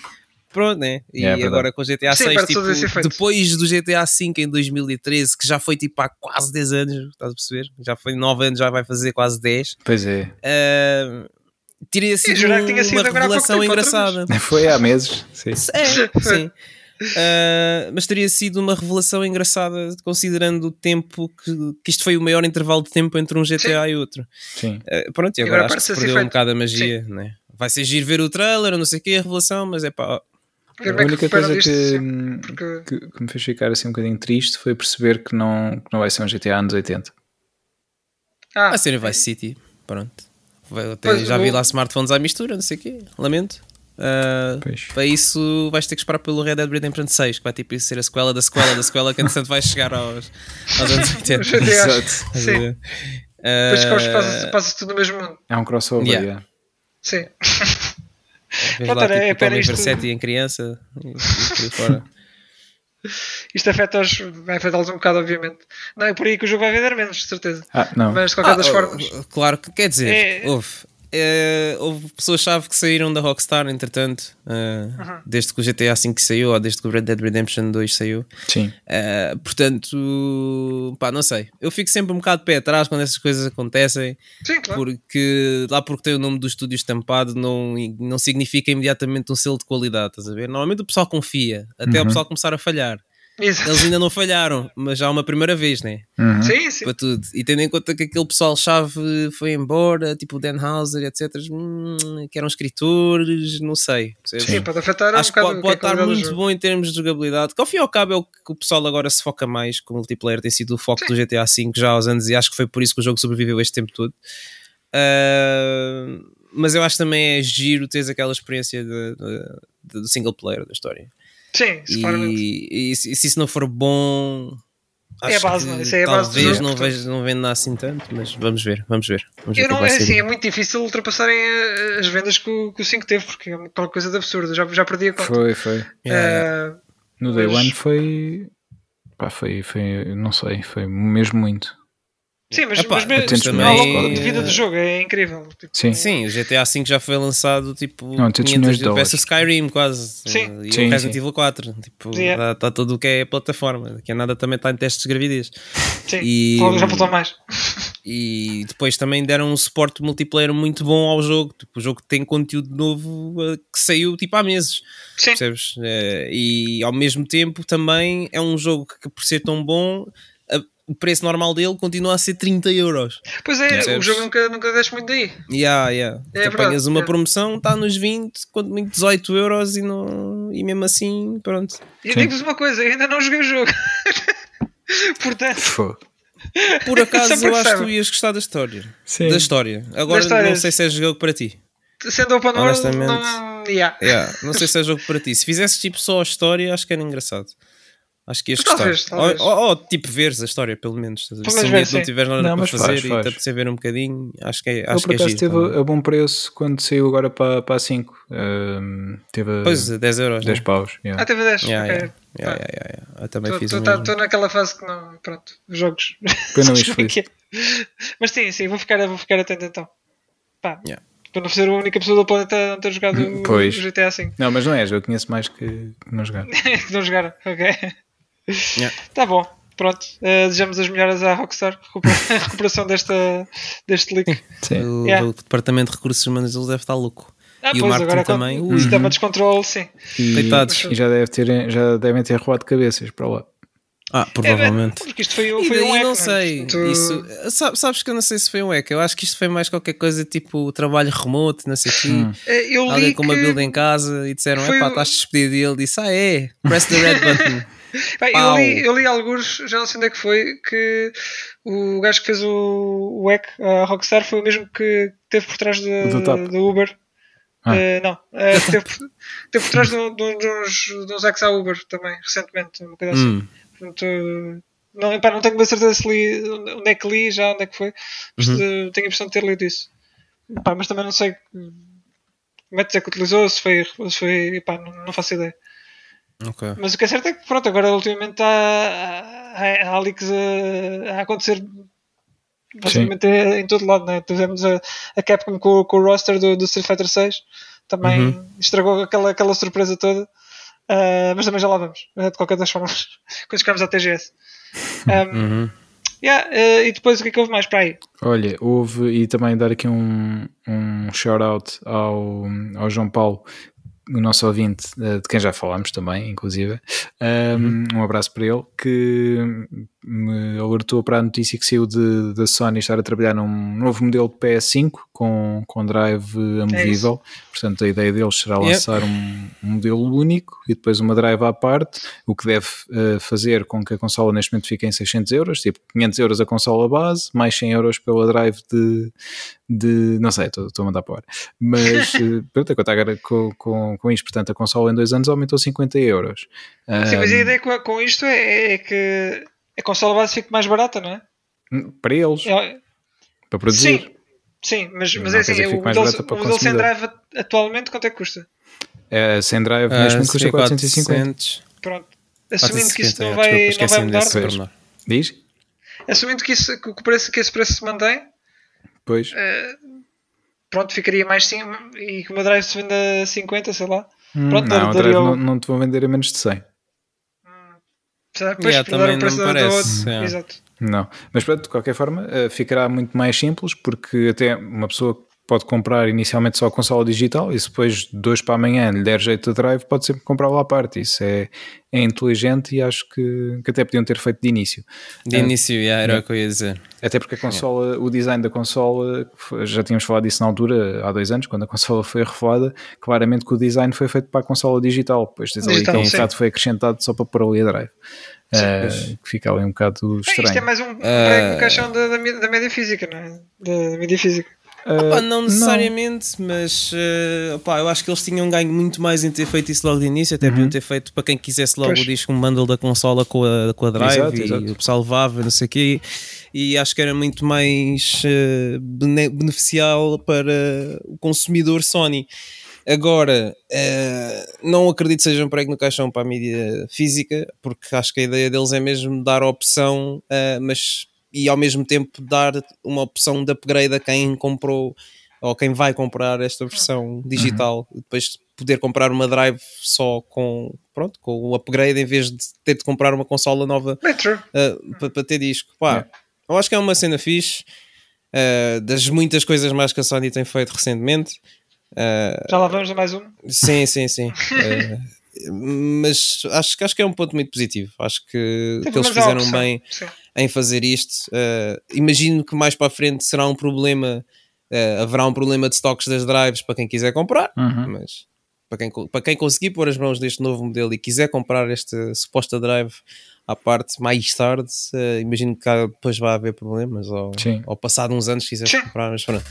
Pronto, né? E Yeah, é agora com o GTA Sim, 6, perde tipo, depois do GTA 5 em 2013, que já foi tipo há quase 10 anos, estás a perceber? Já foi 9 anos, já vai fazer quase 10. Pois é. Uh, teria sido jurar que tinha sido uma agora revelação tempo, engraçada. Foi há meses. Sim. É, (laughs) sim. Uh, mas teria sido uma revelação engraçada considerando o tempo que, que isto foi o maior intervalo de tempo entre um GTA e outro. Sim. Uh, pronto, e E agora, agora acho que perdeu um bocado a magia, né? Vai ser giro ver o trailer, não sei o que, a revelação, mas é pá, A é única coisa que, sim, porque- que, que me fez ficar assim um bocadinho triste foi perceber que não, que não vai ser um GTA anos 80. Ah, a ser Vice City, pronto. Até Pois, já vi lá smartphones à mistura, não sei o quê, lamento. Uh, para isso vais ter que esperar pelo Red Dead Redemption 6, que vai tipo ser a sequela da sequela da sequela que entretanto vai chegar aos, aos anos (laughs) 80. GTA. Exato. Sim. Depois que passa, passa tudo no mesmo mundo. É um crossover. Yeah. yeah. Sim. Vês lá tipo, é Tommy Versetti em criança e, e por aí fora. (laughs) Isto afeta-os, vai afetá-los um bocado, obviamente. Não é por aí que o jogo vai vender menos, de certeza. Ah, não. Mas de qualquer das Ah, formas. oh, Claro que quer dizer, É- houve. eh, houve pessoas-chave que saíram da Rockstar, entretanto, eh, desde que o GTA V saiu ou desde que o Red Dead Redemption 2 saiu. Sim. Uh, portanto, pá, não sei. Eu fico sempre um bocado de pé atrás quando essas coisas acontecem, Sim, claro. porque lá porque tem o nome do estúdio estampado não, não significa imediatamente um selo de qualidade, estás a ver? Normalmente o pessoal confia, até o Uhum. pessoal começar a falhar. Exato. Eles ainda não falharam, mas já uma primeira vez, né? Uhum. Sim, sim. Para tudo. E tendo em conta que aquele pessoal-chave foi embora, tipo o Dan Hauser, etc., hum, que eram escritores, não sei. percebes? Sim, pode afetar Acho um que pode, pode a estar muito jogo. bom em termos de jogabilidade. Que ao fim e ao cabo é o que o pessoal agora se foca mais, que o multiplayer tem sido o foco do GTA V já há uns anos e acho que foi por isso que o jogo sobreviveu este tempo todo. Ah, mas eu acho também é giro teres aquela experiência de- de- de- do single player da história. Sim, isso, claramente. E, e se, se isso não for bom, É a base, que não é? Isso é a base talvez jogo, não, portanto. vejo, não venda assim tanto, mas vamos ver, vamos ver. Vamos ver não, é assim, é muito difícil ultrapassarem eh, as vendas que o, que o 5 teve, porque é qualquer coisa de absurdo. Já, já perdi a conta. Foi, foi. Yeah, Eh, No Day Mas- One foi. Pá, foi, foi. Não sei, foi mesmo muito. Sim, mas, Epá, mas mesmo Atentos ao milhões longo de de vida do jogo é incrível. Tipo, Sim. Sim, o GTA V já foi lançado tipo Não, 800 milhões de parece o dólares. Skyrim quase. Sim. E Sim, o Resident. Evil 4. Tipo, Yeah. está tudo o que é plataforma. Daqui a nada também está em testes de gravidez. sim, E- já faltou mais. E depois também deram um suporte multiplayer muito bom ao jogo. Tipo, o jogo tem conteúdo novo eh, que saiu tipo há meses. Sim, Percebes? Eh, E ao mesmo tempo também é um jogo que, por ser tão bom, a- o preço normal dele continua a ser 30 euros. pois é, o Percebes? jogo nunca, nunca desce muito daí. Yeah, yeah. É tu apanhas uma é. promoção, está nos 20, quanto muito 18 euros e, não, e mesmo assim, pronto. E digo-vos uma coisa, eu ainda não joguei o jogo. (laughs) Portanto, Foi. Por (laughs) acaso eu acho que tu ias gostar da história. Sim. Da história. Agora Da não sei se é jogo para ti. sendo open world, Honestamente. não. Yeah. Yeah, não sei se é jogo para ti. Se fizesses tipo só a história, acho que era engraçado. Acho que ias gostar. talvez. Ou, ou- ou, tipo veres a história, pelo menos. Pelo Se um menos dia ver, não tiveres nada Não, para fazer faz, e faz. te apetecer ver um bocadinho, acho que é, acho por que é acaso giro. teve também. a bom preço quando saiu agora para, para a 5. Ahm, teve Pois, 10 euros. 10 né? paus. Ah, yeah. teve 10. Yeah, ok. yeah, yeah, yeah, yeah, yeah. Eu também fiz o Estou naquela fase que não. Pronto, os jogos. (laughs) Foi não é feliz. é. Mas sim, sim, vou ficar, vou ficar atento então. Pá, Yeah. para não ser a única pessoa do planeta a não ter jogado (laughs) o- Pois. o GTA V. Não, mas não és, eu conheço mais que, não jogar. (laughs) que não jogaram, ok. Yeah. Tá bom, pronto. Eh, desejamos as melhoras à Rockstar. recupera- (laughs) recuperação desta, deste leak. Sim. O, Yeah. o departamento de recursos humanos eles deve estar louco. Ah, E o marketing agora também. o sistema de descontrole, sim. E, Coitados. e já, deve ter, já devem ter roubado cabeças para lá. Ah, provavelmente. É, porque isto foi, E foi um hack, não é? sei. Portanto, Isso, sa- sabes que eu não sei se foi um hack. Eu acho que isto foi mais qualquer coisa tipo trabalho remoto, não sei o quê. Hum. eh, Alguém com uma build em casa e disseram: Epá, o- estás despedido. E ele disse: Ah, é, press the red button. (laughs) Bem, eu, li, eu li alguns, já não sei onde é que foi, que o gajo que fez o, o hack, a Rockstar, foi o mesmo que teve por trás de- Do Uber. Ah. Eh, não, que teve, por- teve por trás de, de, de uns, de uns hacks à Uber também, recentemente, uma coisa assim. Hum. Portanto, não, epá, não tenho bem certeza se li, onde é que li, já onde é que foi, mas Uhum. eh, tenho a impressão de ter lido isso. Epá, mas também não sei que métodos é que utilizou, se foi, se foi epá, não, não faço ideia. Ok. Mas o que é certo é que pronto, agora ultimamente há, há, há leaks a, a acontecer basicamente em todo lado, né? Tivemos a, a Capcom com, com o roster do, do Street Fighter 6 também Uhum. estragou aquela, aquela surpresa toda. Ah, mas também já lá vamos, eh, de qualquer das formas, (laughs) quando chegarmos à TGS. Um, Uhum. yeah, eh, e depois o que é que houve mais para aí? Olha, houve, e também dar aqui um, um shout-out ao, ao João Paulo, o nosso ouvinte, eh, de quem já falámos também, inclusive. Um, um abraço para ele, que me alertou para a notícia que saiu de- da Sony estar a trabalhar num novo modelo de PS5 com, com drive amovível. Portanto, a ideia deles será Yep. lançar um, um modelo único e depois uma drive à parte, o que deve eh, fazer com que a consola neste momento fique em 600 euros, tipo 500 euros a consola base, mais 100 euros pela drive de, de não sei, estou a mandar para o ar. Mas (laughs) eh, pronto, a contar agora com, com, com isto, portanto a consola em dois anos aumentou 50 euros. Sim, mas a ideia com, com isto é, é que a consola base fique mais barata, não é? para eles, É- para produzir. Sim, sim, mas, mas é assim, que o modelo, sem drive atualmente quanto é que custa? Eh, sem drive Ah, neste momento custa seria 450. 400. Pronto. Assumindo que isso 450, não é, vai, desculpa, não vai mudar, desse. Diz? assumindo que, isso, que, o preço, que esse preço se mantém, Pois. eh, pronto, ficaria mais sim, e que o meu drive se vende a 50, sei lá. Hum, Pronto, não, o drive o- não, não te vou vender a menos de 100. Depois Yeah, também não me parece, yeah. Exato. Não, mas pronto, de qualquer forma eh, ficará muito mais simples porque até uma pessoa pode comprar inicialmente só a consola digital e se depois de dois para amanhã lhe der jeito de drive pode sempre comprá-lo à parte. Isso é, é inteligente e acho que, que até podiam ter feito de início. De início, yeah, era o que eu ia dizer. Até porque a consola, o design da consola, já tínhamos falado disso na altura, há dois anos, quando a consola foi revelada, claramente que o design foi feito para a consola digital, depois tens ali que um bocado foi acrescentado só para pôr ali a drive. Eh, que fica ali um bocado É, estranho. isto é mais um no caixão da, da, da média física, não é? Da mídia física. Eh, Opa, não necessariamente, mas eh, opá, eu acho que eles tinham ganho muito mais em ter feito isso logo de início, até podiam ter feito para quem quisesse logo Pois. o disco, um bundle da consola com a, com a drive Exato, e exato. o pessoal levava, não sei o quê, e acho que era muito mais eh, bene- beneficial para o consumidor Sony. Agora, eh, não acredito que seja um prego no caixão para a mídia física, porque acho que a ideia deles é mesmo dar opção, eh, mas e ao mesmo tempo dar uma opção de upgrade a quem comprou ou quem vai comprar esta versão digital, depois poder comprar uma drive só com pronto, com o upgrade em vez de ter de comprar uma consola nova Bem, true. para ter disco. Pá, eu acho que é uma cena fixe. uh, das muitas coisas mais que a Sony tem feito recentemente. Uh, Já lá vamos a mais um. sim, sim, sim. (laughs) Mas acho, que- acho que é um ponto muito positivo. Acho que, que eles há fizeram opção. bem Sim. em fazer isto. Uh, imagino que mais para a frente será um problema. uh, haverá um problema de stocks das drives para quem quiser comprar, Uhum. mas para quem, para quem conseguir pôr as mãos neste novo modelo e quiser comprar esta suposta drive à parte mais tarde, uh, imagino que depois vai haver problemas ou, Sim. ou passado uns anos quiser Sim. comprar, mas pronto.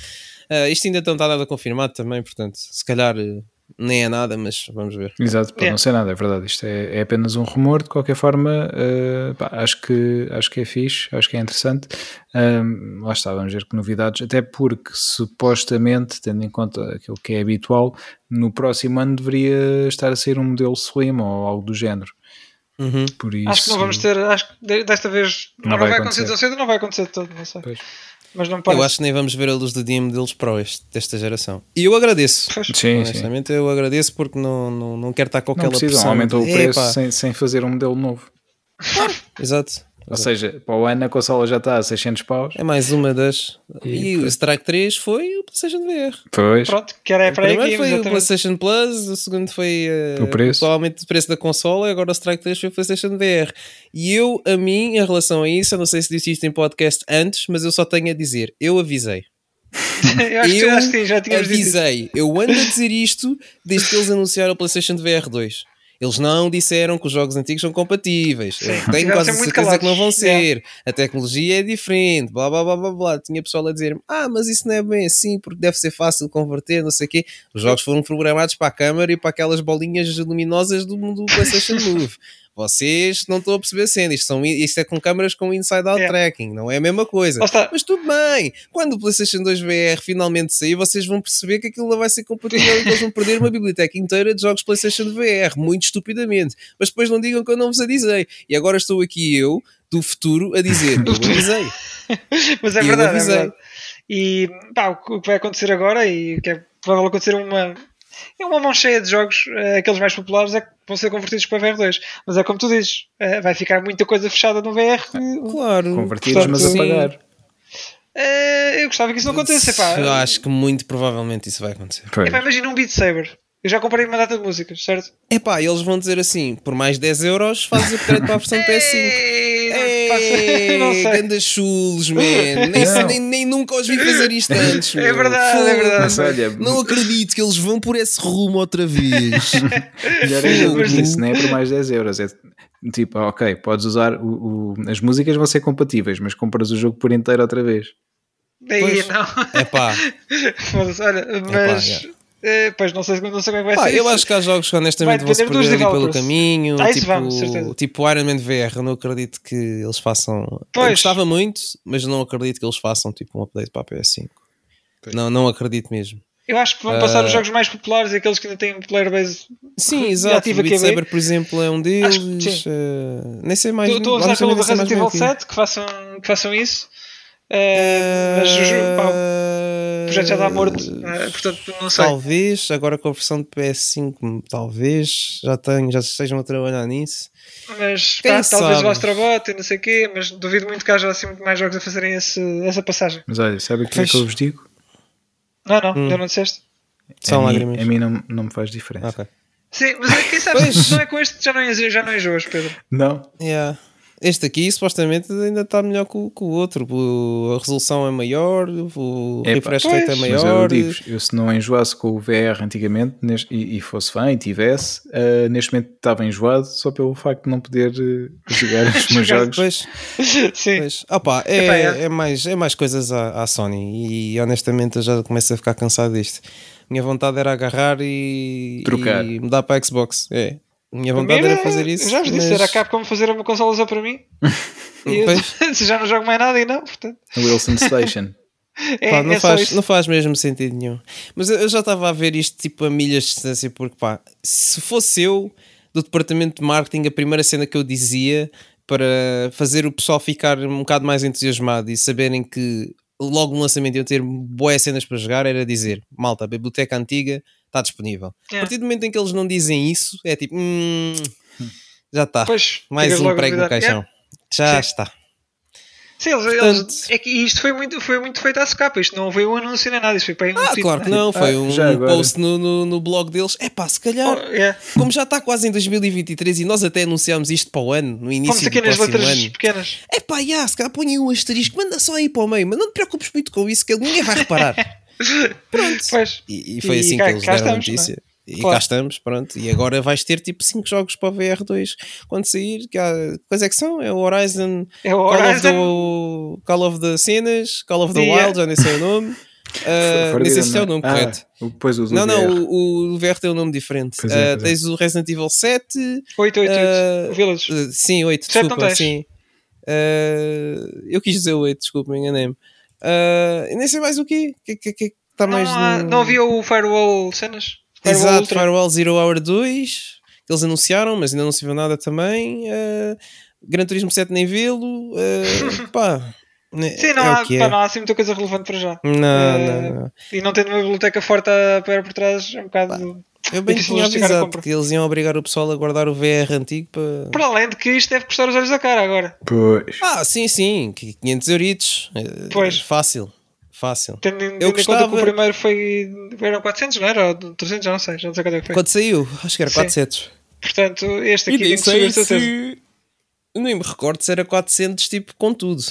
Uh, isto ainda não está nada confirmado também, portanto, se calhar uh, nem é nada, mas vamos ver. Exato, pode Yeah. não ser nada, é verdade. Isto é, é apenas um rumor, de qualquer forma, eh, pá, acho, que, acho que é fixe, acho que é interessante. Ahm, lá está, vamos ver que novidades, até porque supostamente, tendo em conta aquilo que é habitual, no próximo ano deveria estar a sair um modelo Slim ou algo do género. Uhum. Por isso, Acho que não vamos ter. Acho que de- desta vez Não não, vai vai acontecer acontecer. não vai acontecer de todo, não sei. Pois. Mas não parece. Eu acho que nem vamos ver a luz do dia modelos Pro este, desta geração. E eu agradeço. Sim, sim. Honestamente, eu agradeço porque não, não, não quero estar com Não aquela precisam, pressão. aumentam o preço sem, sem fazer um modelo novo. Exato. Ou seja, para o ano a consola já está a 600 paus. É mais uma das. E, E o. Strike 3 foi o PlayStation VR. Pois. Pronto, que era O para aí que primeiro foi o. PlayStation Plus, o segundo foi eh, O preço. provavelmente o preço da consola, e agora o Strike 3 foi o PlayStation VR. E eu, a mim, em relação a isso, eu não sei se disse isto em podcast antes, mas eu só tenho a dizer: eu avisei. (laughs) eu acho, que, eu acho que sim, já tínhamos dito isso. avisei. Eu ando a dizer isto desde que eles anunciaram o PlayStation VR 2. Eles não disseram que os jogos antigos são compatíveis. Eu tenho quase certeza que não vão calados. Ser. A tecnologia é diferente. Blá blá blá blá blá. Tinha pessoal a dizer Ah, mas isso não é bem assim porque deve ser fácil de converter, não sei o quê. Os jogos foram programados para a câmara e para aquelas bolinhas luminosas do, do PlayStation Move. Vocês não estão a perceber cena. Isto, são, isto é com câmaras com inside-out Yeah. tracking, não é a mesma coisa. Mas tudo bem, quando o PlayStation 2 VR finalmente sair, vocês vão perceber que aquilo não vai ser compatível e eles vão perder uma biblioteca inteira de jogos PlayStation VR, muito estupidamente. Mas depois não digam que eu não vos avisei. E agora estou aqui eu, do futuro, a dizer: eu avisei. (laughs) Mas é eu verdade, é avisei. verdade. E pá, o que vai acontecer agora e o que é provável acontecer uma, é uma mão cheia de jogos, eh, aqueles mais populares, é que vão ser convertidos para VR2. Mas é como tu dizes, eh, vai ficar muita coisa fechada no VR. Claro. Convertidos, mas a Portanto, pagar. Eh, eu gostava que isso não acontecesse. Epá, Eu acho que muito provavelmente isso vai acontecer. Epá, imagina um Beat Saber. Eu já comprei uma data de músicas, certo? Epá, eles vão dizer assim: por mais 10 euros fazes o upgrade para a versão PS5. (laughs) Ei, (laughs) ganda chulos, man. Nem, nem, nem nunca os vi fazer isto (laughs) antes. É meu. verdade, é verdade. Mas olha, Não acredito que eles vão por esse rumo outra vez. melhor ainda do que Mas- isso, não é por mais 10 euros. É tipo, ok, podes usar o, o- as músicas vão ser compatíveis, mas compras o jogo por inteiro outra vez. Aí Pois. não. Epá, Foda-se, olha, mas. yeah. Eh, pois não sei, não sei como é que vai pá, ser. eu isso. acho que há jogos que honestamente vão se perder ali pelo caminho. Ah, isso tipo, vamos, certeza. tipo Iron Man VR, eu não acredito que eles façam. Eu Pois. gostava muito, mas não acredito que eles façam tipo um update para a PS5. Não, não acredito mesmo. Eu acho que vão passar Ah. os jogos mais populares aqueles que ainda têm um player base. Sim, (laughs) exato. O Beat ver. Saber, por exemplo, é um deles. Eh, nem sei mais. Estou a usar pelo sei Resident Evil bem o que- 7 que façam, que façam isso. Eh, mas pá, o projeto já está morto. eh, portanto, não sei. Talvez, agora com a versão de PS5, talvez já, tenho, já estejam a trabalhar nisso. Mas pá, talvez o Astrobot e não sei o quê. Mas duvido muito que haja assim muito mais jogos a fazerem esse, essa passagem. Mas olha, sabe o que é que eu vos digo? Não, não, Hum. ainda não disseste. São a mim, lágrimas. a mim não, não me faz diferença. Ok. Sim, mas é- quem sabe se não é com este já não, já não enjoas, Pedro. Não, Yeah. Este aqui supostamente ainda está melhor que o, que o outro. O- a resolução é maior, o refresh rate é mas eu maior. digo eu se não enjoasse com o VR antigamente nes- e, e fosse fã e tivesse, eh, neste momento estava enjoado só pelo facto de não poder eh, jogar os (laughs) meus jogos. Pois, (laughs) Sim. pois. Opa, é, é. é, mais, é mais coisas à, à Sony e honestamente eu já começo a ficar cansado disto. Minha vontade era agarrar e, Trocar. e mudar para a Xbox. É. Minha vontade era era- fazer isso. Já vos disse, mas- era a Capcom fazer uma consola só para mim. (laughs) E eu, (laughs) já não jogo mais nada e não, portanto. Wilson Station. (laughs) É, Pá, não, é faz, não faz mesmo sentido nenhum. Mas eu eu já estava a ver isto tipo a milhas de distância, porque pá, se fosse eu do departamento de marketing, a primeira cena que eu dizia para fazer o pessoal ficar um bocado mais entusiasmado e saberem que logo no lançamento iam ter boas cenas para jogar era dizer: malta, a biblioteca antiga está disponível. A É. partir do momento em que eles não dizem isso, é tipo, hum, (laughs) já está. Pois, Mais um a prego no caixão. Já Sim. está. Sim, eles, Portanto- eles- é que isto foi muito, foi muito feito à socapa. Isto não veio um anúncio nem nada. Isto foi para um Ah, tweet, claro que não, foi Ah, um post no, no, no blog deles. É pá, se calhar, Oh, é. como já está quase em 2023 e nós até anunciámos isto para o ano, no início aqui do nas próximo letras ano. pequenas. É pá, já, se calhar põe um asterisco, manda só aí para o meio, mas não te preocupes muito com isso, que ninguém vai reparar. (laughs) Pronto. Pois. E, e foi E assim cá- que eles deram a notícia. E Claro. cá estamos, pronto. E agora vais ter tipo 5 jogos para o VR2 quando sair. Que há, quais é que são? É o Horizon, É o Call, of Horizon. the, Call of the Cenas, Call of the Yeah. Wild, já nem sei o nome. (laughs) Ah, nem sei se é o nome Ah, correto. Depois Não, não, o, o VR tem um nome diferente. Pois é, Ah, pois é. tens o Resident Evil 7. 888. Ah, Village. uh, sim, 8, Sete não desculpa, tens. sim. Ah, eu quis dizer 8, desculpa, me enganei-me. E nem sei mais o quê. que que- que está Não, mais há- no- não havia o Firewall cenas? Firewall Exato, Ultra. Firewall Zero Hour 2, que eles anunciaram, mas ainda não se viu nada também. Ah, Gran Turismo 7 nem vê-lo. Ah, (laughs) pá, Sim, não, é há, é. pá, não há assim muita coisa relevante para já. Não, Eh, não, não. E não tendo uma biblioteca forte a pôr por trás é um bocado. Eu bem tinha avisado compra. que eles iam obrigar o pessoal a guardar o VR antigo para. Para além de que isto deve custar os olhos da cara agora. Pois. Ah, sim, sim, que 500 euritos. Eh, Pois. Fácil, fácil. Tendo, tendo Eu em conta que gostava- o primeiro foi. eram 400, não era? Ou 300, já não sei, já não sei quanto é que foi. Quando saiu, acho que era Sim. 400. Portanto, este E aqui tem que subir, nem sei se. Nem me recordo se era 400, tipo, com tudo.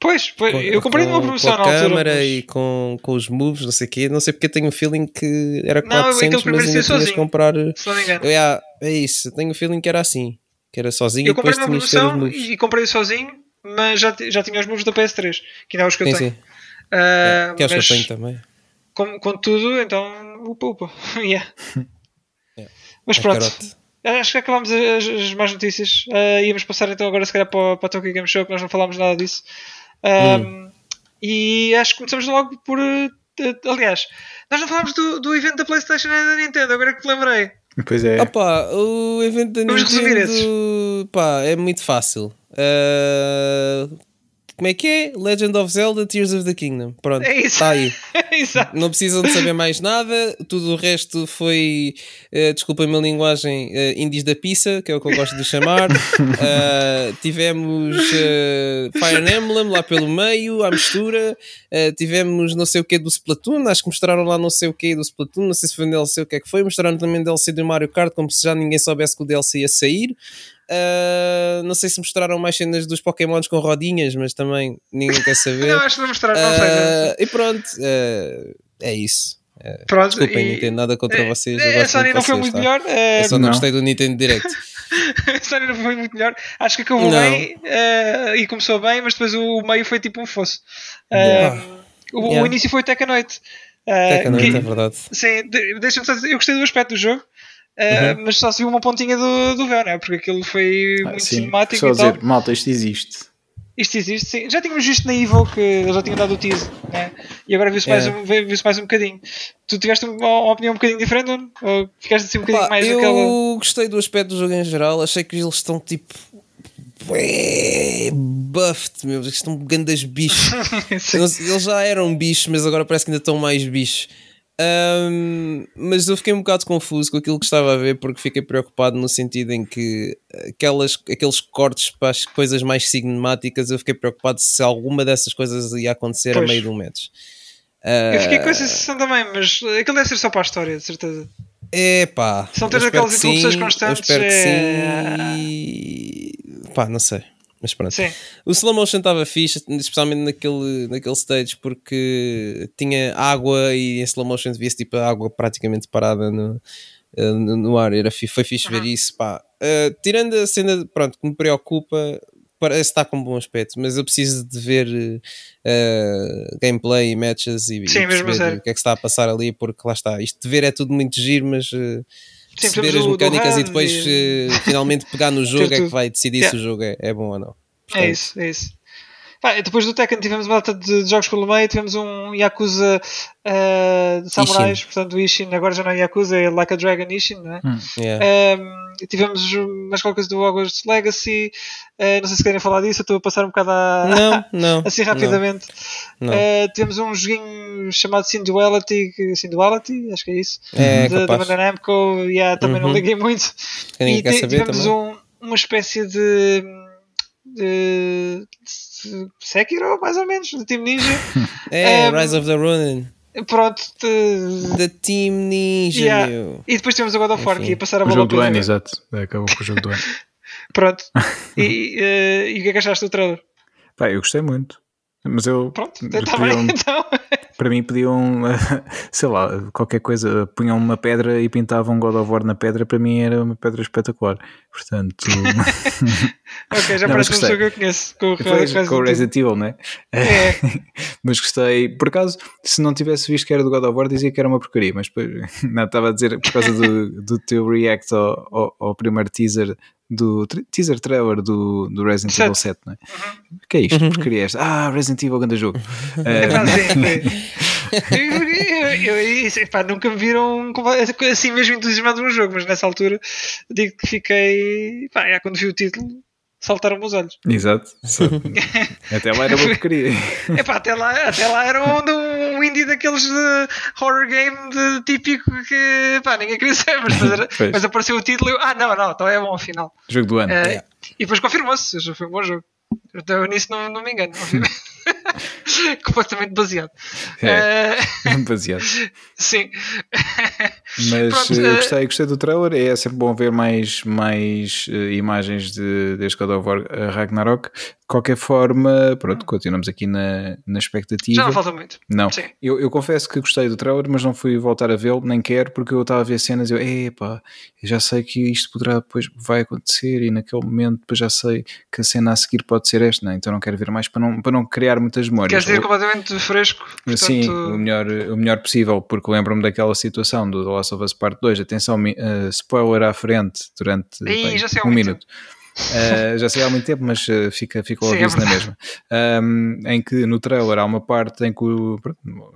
Pois, pois, Com- eu comprei numa promoção com na a altura. câmera mas- e com, com os moves, não sei o quê. Não sei porque eu tenho o feeling que era Não, aquele 400, primeiro mas ainda tinhas sozinho. comprar. Se não me engano. Ah, é isso, eu tenho o feeling que era assim. Que era sozinho Eu e depois tinhas de ter os moves. e comprei sozinho, mas já, já tinha os moves da PS3, que ainda é os que eu Sim, tenho. sim. Ah, Que é os que eu tenho também. com, com tudo, então, upa, upa. (laughs) Yeah. (laughs) É. Mas É pronto, carote. acho que acabámos as, as más notícias. Ah, íamos passar então agora, se calhar, para, para a Tokyo Game Show, que nós não falámos nada disso. Ah, Hum. E acho que começamos logo por. eh, aliás, nós não falámos do, do evento da PlayStation e da Nintendo, agora que te lembrei. Pois é. Opa, o evento da Vamos resumir Nintendo pá, é muito fácil. Ah, como é que é? Legend of Zelda Tears of the Kingdom. Pronto, É isso. está aí. (laughs) Exato. Não precisam de saber mais nada. Tudo o resto foi, eh, desculpem-me a linguagem, eh, indies da pizza, que é o que eu gosto de chamar. Ah, (laughs) tivemos eh, Fire Emblem lá pelo meio, à mistura. Tivemos não sei o que do Splatoon. Acho que mostraram lá não sei o que do Splatoon. Não sei se foi um DLC o que é que foi. Mostraram também DLC do Mario Kart, como se já ninguém soubesse que o DLC ia sair. Ah, não sei se mostraram mais cenas dos Pokémons com rodinhas, mas também ninguém quer (laughs) saber. Não, acho que não mostraram, não sei. Ah, e pronto, ah, é isso. Pronto, Desculpem, e- Nintendo, nada contra eh, vocês. A Sony não foi muito tá? melhor. eh, Eu só não, Não. gostei do Nintendo Direct. a Sony não foi muito melhor. Acho que acabou Não. bem eh, e começou bem, mas depois o meio foi tipo um fosso. Eh, Yeah. o, o Yeah. início foi Tekken 8. eh, Até que é verdade. Sim, de- deixa-me só dizer, eu gostei do aspecto do jogo, Uhum. mas só se viu uma pontinha do, do véu, não é? Porque aquilo foi Ah, muito sim. cinemático Só e tal. dizer, malta, isto existe. Isto existe, sim. Já tínhamos visto na Evil que eles já tinham dado o teaser, né? E agora viu-se mais, É. um, viu-se mais um bocadinho. Tu tiveste uma, opinião um bocadinho diferente, Nuno? Ou ficaste assim um bocadinho Pá, mais eu aquela. gostei do aspecto do jogo em geral. Achei que eles estão tipo. Buffed, meu. Eles estão grandes bichos. (laughs) Sim. Eles, eles já eram bichos, mas agora parece que ainda estão mais bichos. Ahm, mas eu fiquei um bocado confuso com aquilo que estava a ver porque fiquei preocupado no sentido em que aquelas, aqueles cortes para as coisas mais cinemáticas eu fiquei preocupado se alguma dessas coisas ia acontecer a Pois. meio do match. Eu fiquei Ah, com essa sensação também, mas aquilo deve ser só para a história, de certeza. É pá. Tens espero aquelas que interrupções constantes, Eu espero que é- sim. E... Pá, não sei. Mas pronto. Sim. O slow motion estava fixe, especialmente naquele, naquele stage, porque tinha água e em slow motion via-se tipo a água praticamente parada no, eh, no, no ar. Era, foi fixe ver isso. Pá. Eh, tirando a cena pronto, que me preocupa, parece estar com bom aspecto, mas eu preciso de ver eh, gameplay e matches e, Sim, e o que é que se está a passar ali, porque lá está. Isto de ver é tudo muito giro, mas. eh, Sim, perceber as mecânicas e depois e- eh, finalmente pegar no (laughs) jogo é que vai decidir se o jogo é, é bom ou não. É Portanto, isso, é isso. Pá, depois do Tekken tivemos uma data de jogos pelo meio, tivemos um Yakuza uh, de samurais, Ishin. portanto o Ishin agora já não é Yakuza, é Like a Dragon Ishin, não é? yeah. Um, e tivemos mais qualquer coisa do Hogwarts Legacy, uh, não sei se querem falar disso, eu estou a passar um bocado a, Não, não. (laughs) assim rapidamente. Não. Uh, tivemos um joguinho chamado Synduality, que- Synduality, acho que é isso, É da. Bandai Namco, yeah, também não Uhum. liguei muito. Que ninguém E quer saber tivemos um, uma espécie de, de, de Sekiro, mais ou menos, de Team Ninja. (laughs) É, um, Rise of the Ronin. Pronto, de- The Team Ninja, yeah. e depois temos o God of War Enfim. que ia passar a O bola jogo do ano, exato. Acabou com o jogo do ano. (laughs) Pronto. (laughs) E, eh, e o que é que achaste do trailer? Pá, eu gostei muito. Mas eu. Pronto, pediam- então. (laughs) Para mim pediam, (laughs) sei lá, qualquer coisa, punham uma pedra e pintavam God of War na pedra, para mim era uma pedra espetacular. Portanto, (laughs) ok, já Não, parece um gostei. jogo que eu conheço. Com com o. Resident Evil, né? É. mas gostei. Por acaso, se não tivesse visto que era do God of War, dizia que era uma porcaria. Mas depois, não, estava a dizer por causa do, do teu react ao, ao, ao primeiro teaser, do teaser trailer do, do Resident. Evil 7, né? O que é isto? Porcaria é esta? Ah, Resident Evil, grande jogo. É Eh, (laughs) sim. Eu, eu, epá, nunca me viram assim mesmo entusiasmado num jogo, mas nessa altura digo que fiquei. Pá, é, quando vi o título, saltaram-me os olhos. Exato. (laughs) Até lá era uma porcaria. Epá, até lá, até lá era um, um indie daqueles de horror game de típico que pá, ninguém queria saber, mas, (laughs) mas, apareceu o título e eu, ah não, não, então é bom afinal. Jogo do ano. Eh, E depois confirmou-se, já foi um bom jogo. Então nisso não, não me engano, obviamente. (laughs) Completamente baseado. É. Eh, (laughs) Baseado. sim. Mas Pronto, eh, eu gostei, gostei do trailer. É sempre bom ver mais, mais eh, imagens de, deste God of War Ragnarok. De qualquer forma, pronto, continuamos aqui na, na expectativa. Já não falta muito. Não, Sim. eu, eu confesso que gostei do trailer, mas não fui voltar a vê-lo, nem quero, porque eu estava a ver cenas e eu, epá, eu já sei que isto poderá depois vai acontecer e naquele momento depois já sei que a cena a seguir pode ser esta, né? então não quero ver mais para não, para não criar muitas memórias. Queres dizer completamente fresco? Portanto, Sim, o melhor, o melhor possível, porque lembro-me daquela situação do The Last of Us Part 2. Atenção, eh, spoiler à frente durante Ih, bem, já sei há um muito Eh, já sei há muito tempo, mas eh, fica, fica o Sim, é aviso na verdade. mesma. Um, em que no trailer há uma parte em que o,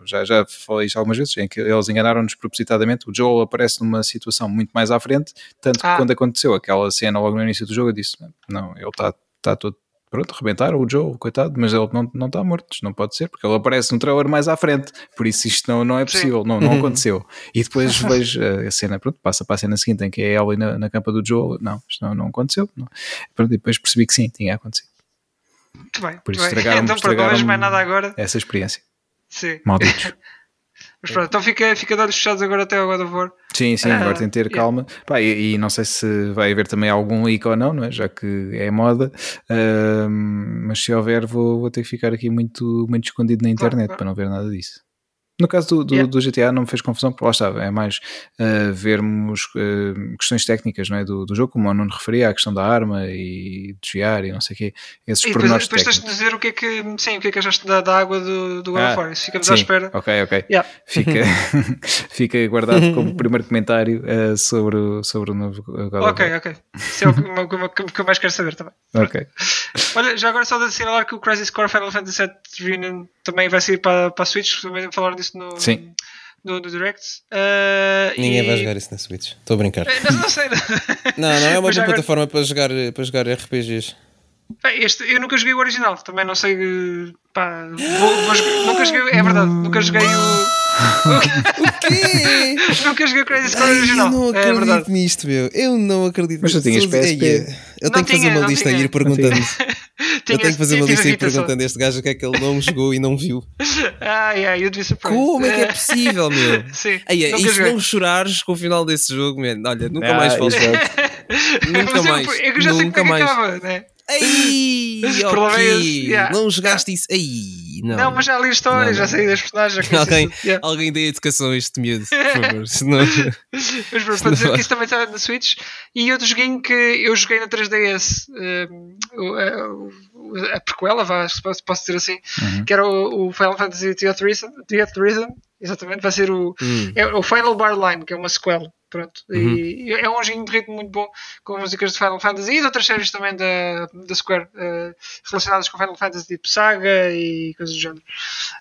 já, já falei isto algumas vezes, em que eles enganaram-nos propositadamente. O Joel aparece numa situação muito mais à frente, tanto que Ah. quando aconteceu aquela cena logo no início do jogo, eu disse: Não, ele está tá todo. Pronto, rebentaram o Joel, coitado, mas ele não não está morto, isto não pode ser, porque ele aparece no trailer mais à frente, por isso isto não, não é possível, não, não aconteceu. E depois (laughs) vejo a cena, pronto, passa para a cena seguinte em que é ela na, na campa do Joel, não, isto não, não aconteceu. Não. Pronto, e depois percebi que sim, tinha acontecido. Muito bem. Por isso muito bem. estragaram-me- (laughs) Então, mais nada agora. Essa experiência. Sim. Malditos. (laughs) Mas pronto, então fica, fica de olhos fechados agora até ao God of War. Sim, sim, Ah, agora tem de ter yeah. calma. Pá, e, e não sei se vai haver também algum leak ou não, não é? já que é moda. Ahm, mas se houver, vou, vou ter que ficar aqui muito, muito escondido na internet claro. para não ver nada disso. No caso do, do, Yeah. do GTA não me fez confusão, porque lá estava, é mais ah, vermos ah, questões técnicas não é? do, do jogo, como o Nuno referia, a questão da arma e desviar e não sei o quê, esses E depois, pormenores depois tens de dizer o que é que, sim, o que, é que achaste da, da água do, do God of Ah, War. Isso ficamos sim, à espera. Ok, ok. Yeah. Fica, (laughs) (laughs) fica guardado como (laughs) primeiro comentário ah, sobre, o, sobre o novo God of War. Ok, ok. Isso é o que, o que- o que- o que eu mais quero saber também. Ok. Olha, já agora só de assinalar que o Crisis Core Final Fantasy VII Reunion também vai sair para, para a Switch, também falaram disso no, Sim. no, no Direct. Uh, Ninguém e- vai jogar isso na Switch. Estou a brincar. Eh, Não, não sei. (laughs) Não, não é uma boa agora- plataforma para jogar, para jogar RPGs. Bem, Este, eu nunca joguei o original, também não sei. eh, Pá, vou- vou nunca joguei, é verdade, nunca joguei o. quê? (laughs) nunca joguei o Crisis Core Ai, eu original. não é acredito verdade. nisto, meu. Eu não acredito Mas tu nisto. tinhas PSP. Ei, Eu Não tenho que fazer tinha, uma lista e tinha. ir perguntando. (laughs) Eu tenho que fazer uma lista e ir perguntando a este gajo o que é que ele não jogou e não viu. Ai, ai, eu devia surpreender. Como é que é (laughs) possível, meu? Sim, Aí, nunca e se não chorares com o final desse jogo, man, olha, nunca Ah, mais exato. Nunca eu- mais. É eu já sei Nunca como é que mais. acaba, né? Ei, O problema é esse, ok. yeah. Não jogaste isso. Ei, não. Não, mas já li a história, Não, já sei das personagens. Alguém, isso yeah. alguém dê educação a este miúdo, por (laughs) favor. Senão... Mas para dizer que isso também está na Switch. E outro joguinho que eu joguei na 3DS, um, o- a, o- a prequela, vá, se posso, posso dizer assim, Uhum. que era o, o Final Fantasy Rhythm, Death Rhythm, exatamente, vai ser o, Hum. é o Final Bar Line, que é uma sequela. Pronto. Uhum. E é um joguinho de ritmo muito bom, com músicas de Final Fantasy e de outras séries também da, da Square, eh, relacionadas com Final Fantasy, tipo Saga e coisas do género.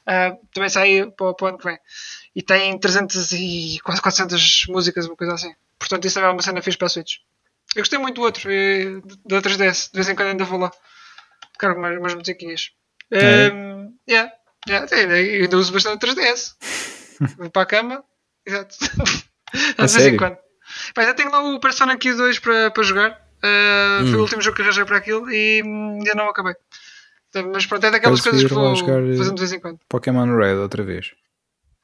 Ah, também sai para, o- para o ano que vem. E tem 300 e quase 400 músicas, uma coisa assim. Portanto, isso também é uma cena fixe para a Switch. Eu gostei muito do outro, eh, da 3DS. De vez em quando ainda vou lá. Cargo mais, mais musiquinhas. É? Um, yeah, yeah, ainda, ainda uso bastante 3DS. (laughs) Vou para a cama. Exato. (laughs) A de vez sério? em quando. Pá, ainda tenho lá o Persona Q2 para, para jogar. Uh, Foi o Hum. último jogo que arranjei para aquilo e hum, ainda não acabei. Então, Mas pronto, é daquelas coisas que vou a jogar, eh, fazendo de vez em quando. Pokémon Red outra vez.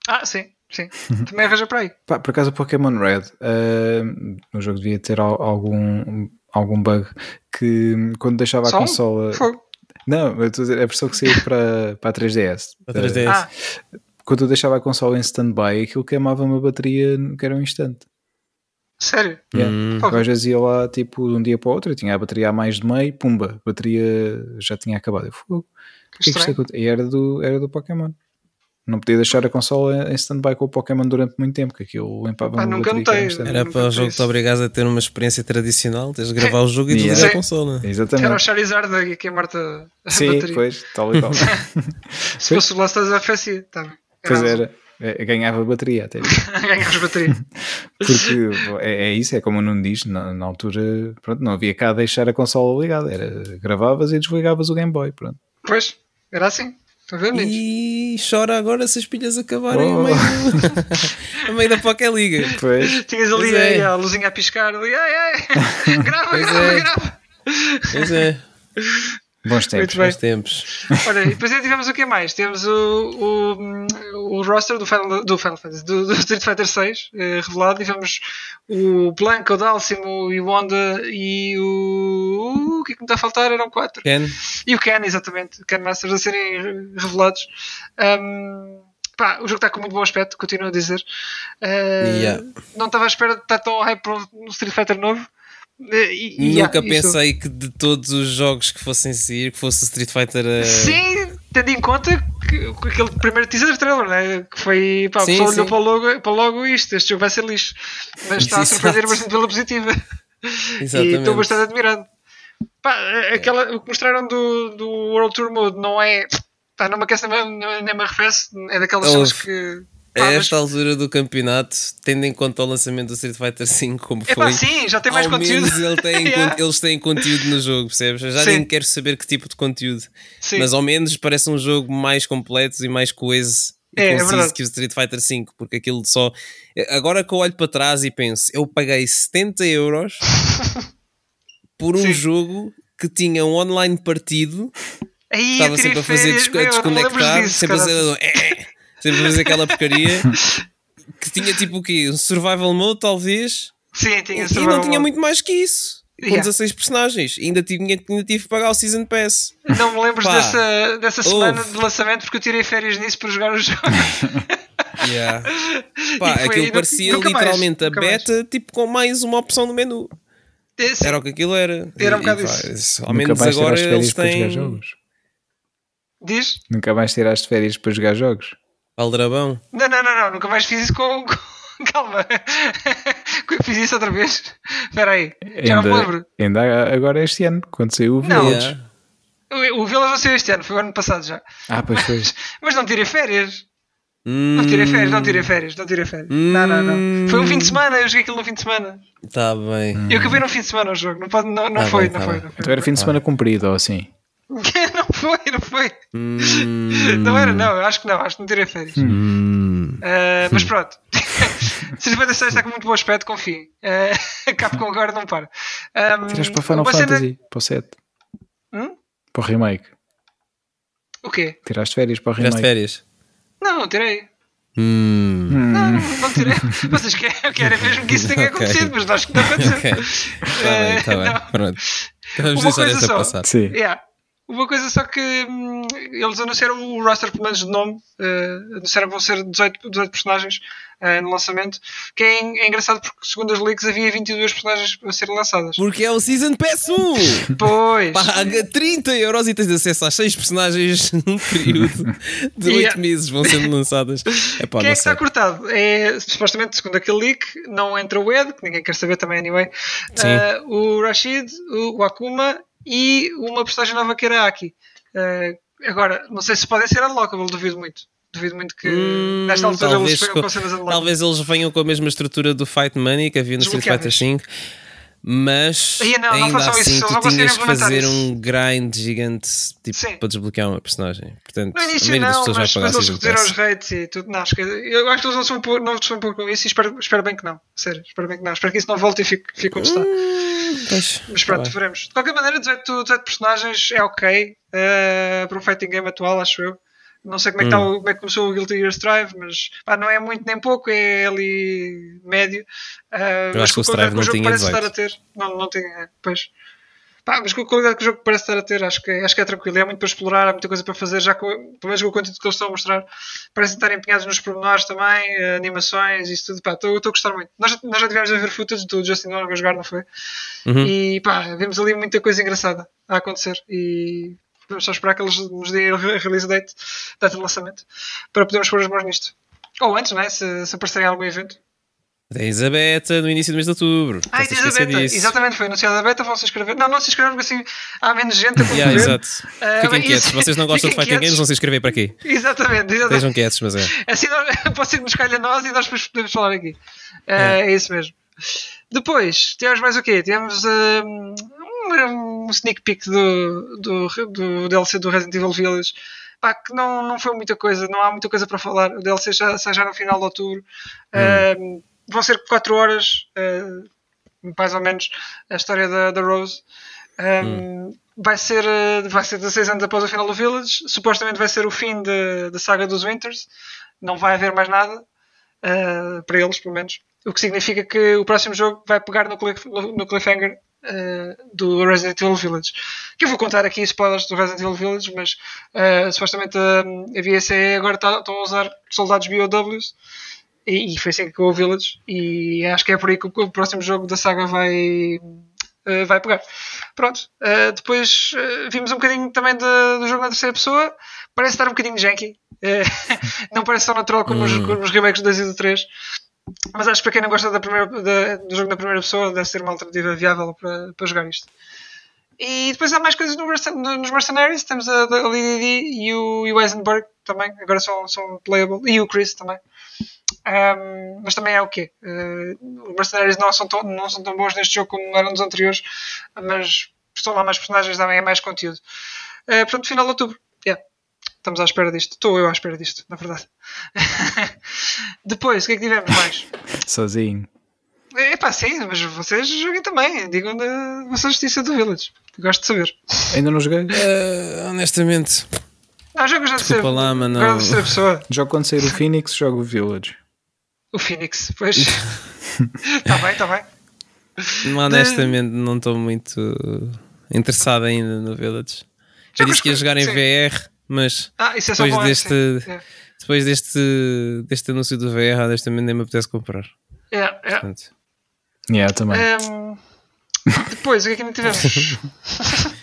Ah, sim, sim. (laughs) Também arranja para aí. Pá, por acaso o Pokémon Red uh, no jogo devia ter al- algum, algum bug que hum, quando deixava a Só um? consola. Fogo. Não, eu estou a dizer, a versão que saiu para, para a 3DS. Para 3DS. Uh, Ah, quando eu deixava a consola em stand-by, aquilo queimava uma bateria que era um instante. sério? Yeah. Hum. Às vezes ia lá tipo de um dia para o outro, eu tinha a bateria a mais de meio, pumba, a bateria já tinha acabado. Eu fogo. Que é que E era do, era do Pokémon. Não podia deixar a consola em stand-by com o Pokémon durante muito tempo, que aquilo limpava uma nunca que um notei. Era para o jogo te obrigares a ter uma experiência tradicional, tens de gravar o jogo e Yeah. desligar a Sim. consola. Era o Exatamente. Charizard a queimar-te a Sim, bateria. pois, tal e qual. (laughs) Se fosse o Last of Us, oferecia. Tá bem. Pois era. É, ganhava bateria até. (laughs) Ganhavas bateria. (laughs) Porque é, é isso, é como não diz, na, na, altura pronto, não havia cá deixar a consola ligada, era gravavas e desligavas o Game Boy. Pronto. Pois, era assim. E chora agora se as pilhas acabarem oh. a, meio (laughs) a meio da Poké Liga. Pois. Tinhas ali é. a, a luzinha a piscar ali, ai, ai, grava, pois grava, é. grava. Pois é. Bons tempos. Bons tempos. Olha, e depois tivemos o que mais? Temos o, o, o roster do Final, do Final Fantasy, do, do Street Fighter 6 eh, revelado. Tivemos o Blanco, o Dalsimo, o Wanda e o. O que é que me está a faltar? Eram quatro. Ken. E o Ken, exatamente. Ken Masters a serem revelados. Um, pá, o jogo está com muito bom aspecto, continuo a dizer. Uh, yeah. Não estava à espera de estar tão hype no Street Fighter novo. E, Nunca pensei que de todos os jogos que fossem sair, que fosse Street Fighter. Uh... Sim, tendo em conta que, que aquele primeiro teaser trailer, né? que foi. Pá, sim, a pessoa olhou para logo, para logo isto, este jogo vai ser lixo. Mas está a (laughs) surpreender bastante pela positiva. Exatamente. E estou bastante admirado. Pá, aquela, o que mostraram do, do World Tour Mode não é. Pá, não me aquece nem me arrefece, é daquelas coisas que a esta altura do campeonato, tendo em conta o lançamento do Street Fighter V como foi, Epá, sim, já tem mais ao conteúdo. menos ele tem, (laughs) yeah. eles têm conteúdo no jogo, percebes? Eu já sim. nem quero saber que tipo de conteúdo, sim. mas ao menos parece um jogo mais completo e mais coeso e é, conciso é que o Street Fighter V, porque aquilo só. Agora que eu olho para trás e penso, eu paguei 70 euros (laughs) por um sim. jogo que tinha um online partido. Aí, estava sempre a fazer des desconectar, sempre a fazer. Sempre fazer aquela porcaria (laughs) que tinha tipo o quê? Um survival mode, talvez? Sim, tinha E não tinha muito mais que isso. Com yeah. 16 personagens. E ainda tive, ainda tive que pagar o Season Pass. Não me lembro dessa, dessa semana de lançamento porque eu tirei férias nisso para jogar o jogo. (laughs) yeah. Pá, foi, aquilo parecia literalmente mais, a beta, mais. tipo com mais uma opção no menu. Esse. Era o que aquilo era. Era um bocado isso. Ao menos agora eles têm. Diz? Nunca mais tiraste férias para jogar jogos? Aldrabão? Não, não, não, não, nunca mais fiz isso com. com... (laughs) Calma, fiz isso outra vez. Espera aí, já ainda, não me lembro. Ainda agora este ano, quando saiu o Village. O, o Village não saiu este ano, foi o ano passado já. Ah, pois foi. Mas, mas não tirei férias. Hum. Não tirei férias, não tirei férias, não tirei férias. Hum. Não, não, não. Foi um fim de semana, eu joguei aquilo no fim de semana. Tá bem. Eu acabei no fim de semana o jogo, não, pode, não, não, tá foi, bem, não, tá foi, não foi. Então era fim de semana cumprido ou assim? (laughs) não foi, não foi. Hum. Não era, não, acho que não, acho que não tirei férias. Hum. Uh, mas pronto. (laughs) Se 56 está com muito bom aspecto, confiem. Uh, (laughs) Capcom agora não para. Um, Tiraste para Final Fantasy, cena... para o 7. Hum? Para o remake. O quê? Tiraste férias para o remake. Tiraste férias? Não, não tirei. Hum. Não, não, não tirei. Vocês querem, querem mesmo que isso tenha okay. acontecido, mas nós que não aconteceu. Está bem, está bem. Pronto. Vamos deixar esta só. passar. Sim. Yeah. Uma coisa só que hum, eles anunciaram o roster, pelo menos de nome, uh, anunciaram que vão ser 18, 18 personagens uh, no lançamento, que é, é, engraçado porque, segundo as leaks, havia 22 personagens a serem lançadas. Porque é o Season Pass 1! (laughs) Pois! Paga 30 euros e tens acesso às 6 personagens (laughs) num período de 8 yeah. meses vão sendo lançadas. (laughs) Epá, Quem é que está cortado? É, supostamente, segundo aquele leak, não entra o Ed, que ninguém quer saber também, anyway. Uh, o Rashid, o Akuma e uma personagem nova que era a Aki. Uh, agora, não sei se podem ser unlockable, duvido muito. Duvido muito que hum, nesta altura eles venham com cenas Talvez eles venham com a mesma estrutura do Fight Money que havia no Street Fighter V mas não, ainda não assim isso, tu tinhas que fazer isso. um grind gigante tipo, para desbloquear uma personagem. Portanto, no início a não, mas depois eles reduziram os rates e tudo. Não, acho que, eu acho que eles não um são um pouco com isso e espero, espero bem que não. Sério, espero bem que não. Espero que isso não volte e fique, fique como está. Hum, mas pronto, tá veremos. De qualquer maneira, 18, 18 personagens é ok uh, para um fighting game atual, acho eu. Não sei como é, que tá hum. como é que começou o Guilty Gear Strive, mas pá, não é muito nem pouco, é ali médio. Uh, Eu acho que o Strive não tinha parece 18. estar a ter. Não, não tinha, pois. Pá, mas com a qualidade que o jogo parece estar a ter, acho que, acho que é tranquilo. É muito para explorar, há muita coisa para fazer, já com, pelo menos com o conteúdo que eles estão a mostrar. Parecem estar empenhados nos pormenores também, uh, animações, isso tudo. Estou a gostar muito. Nós, nós já tivemos a ver footage do Justin Long a jogar, não foi? Uhum. E pá, vimos ali muita coisa engraçada a acontecer. E Vamos só esperar que eles nos deem a release date, data de lançamento, para podermos pôr as mãos nisto. Ou antes, não é? Se, se aparecer em algum evento. Tens a beta no início do mês de outubro. Ah, tens a beta. disso. Exatamente, foi anunciada a beta, vão se inscrever. Não, não se inscrevam porque assim há menos gente a concorrer. Yeah, exato. Ah, Fiquem quietos. isso- Vocês não gostam de fighting games, vão se inscrever para quê? Exatamente, exatamente. Estejam quietos, mas é. Assim nós- (laughs) pode ser que nos calhe a nós e nós depois podemos falar aqui. É, é isso mesmo. Depois, tivemos mais o quê? Tivemos um, um, um sneak peek do, do, do DLC do Resident Evil Village. Pá, que não, não foi muita coisa, não há muita coisa para falar. O DLC já sai já no final de outubro. Um, vão ser 4 horas, uh, mais ou menos, a história da, da Rose. Um, Vai ser, uh, vai ser 16 anos após o final do Village. Supostamente vai ser o fim da saga dos Winters. Não vai haver mais nada. uh, para eles, pelo menos. O que significa que o próximo jogo vai pegar no, cliff, no, cliffhanger uh, do Resident Evil Village. Que eu vou contar aqui spoilers do Resident Evil Village, mas uh, supostamente a, a VSE agora tá- estão a usar soldados BOWs. E, e foi assim que acabou o Village. E acho que é por aí que o, o próximo jogo da saga vai, uh, vai pegar. Pronto. Uh, depois uh, vimos um bocadinho também de- do jogo na terceira pessoa. Parece estar um bocadinho janky. (laughs) Não parece tão natural como, os, como os remakes do 2 e do 3. Mas acho que para quem não gosta da primeira, da- do jogo da primeira pessoa, deve ser uma alternativa viável para, para jogar isto. E depois há mais coisas no nos Mercenaries. Temos a, a LDD e o, e o Eisenberg também. Agora são, são playable. E o Chris também. Um, mas também é o quê? Uh, os Mercenaries não são, tão, não são tão bons neste jogo como eram nos anteriores. Mas estão lá mais personagens, também é mais conteúdo. Uh, portanto, final de outubro. Yeah. Estamos à espera disto. Estou eu à espera disto, na verdade. (laughs) Depois, o que é que tivemos mais? (laughs) Sozinho. É pá, sim, mas vocês joguem também. Digam da vossa justiça do Village. Gosto de saber. Ainda não joguei. Eh, honestamente, Não, jogo já de ser. Desculpa lá, mas não- de pessoa. Jogo quando sair o Phoenix, jogo o Village. O Phoenix, pois. Está (laughs) bem, está bem. honestamente, não estou muito interessado ainda no Village. Já Eu disse que ia jogar em sim. VR, mas Ah, isso é só depois bom. deste, sim. É. depois deste, deste anúncio do VR, honestamente nem me apetece comprar. É, é. Portanto, Yeah, também. Ehm, depois, o que é que ainda tivemos? (laughs)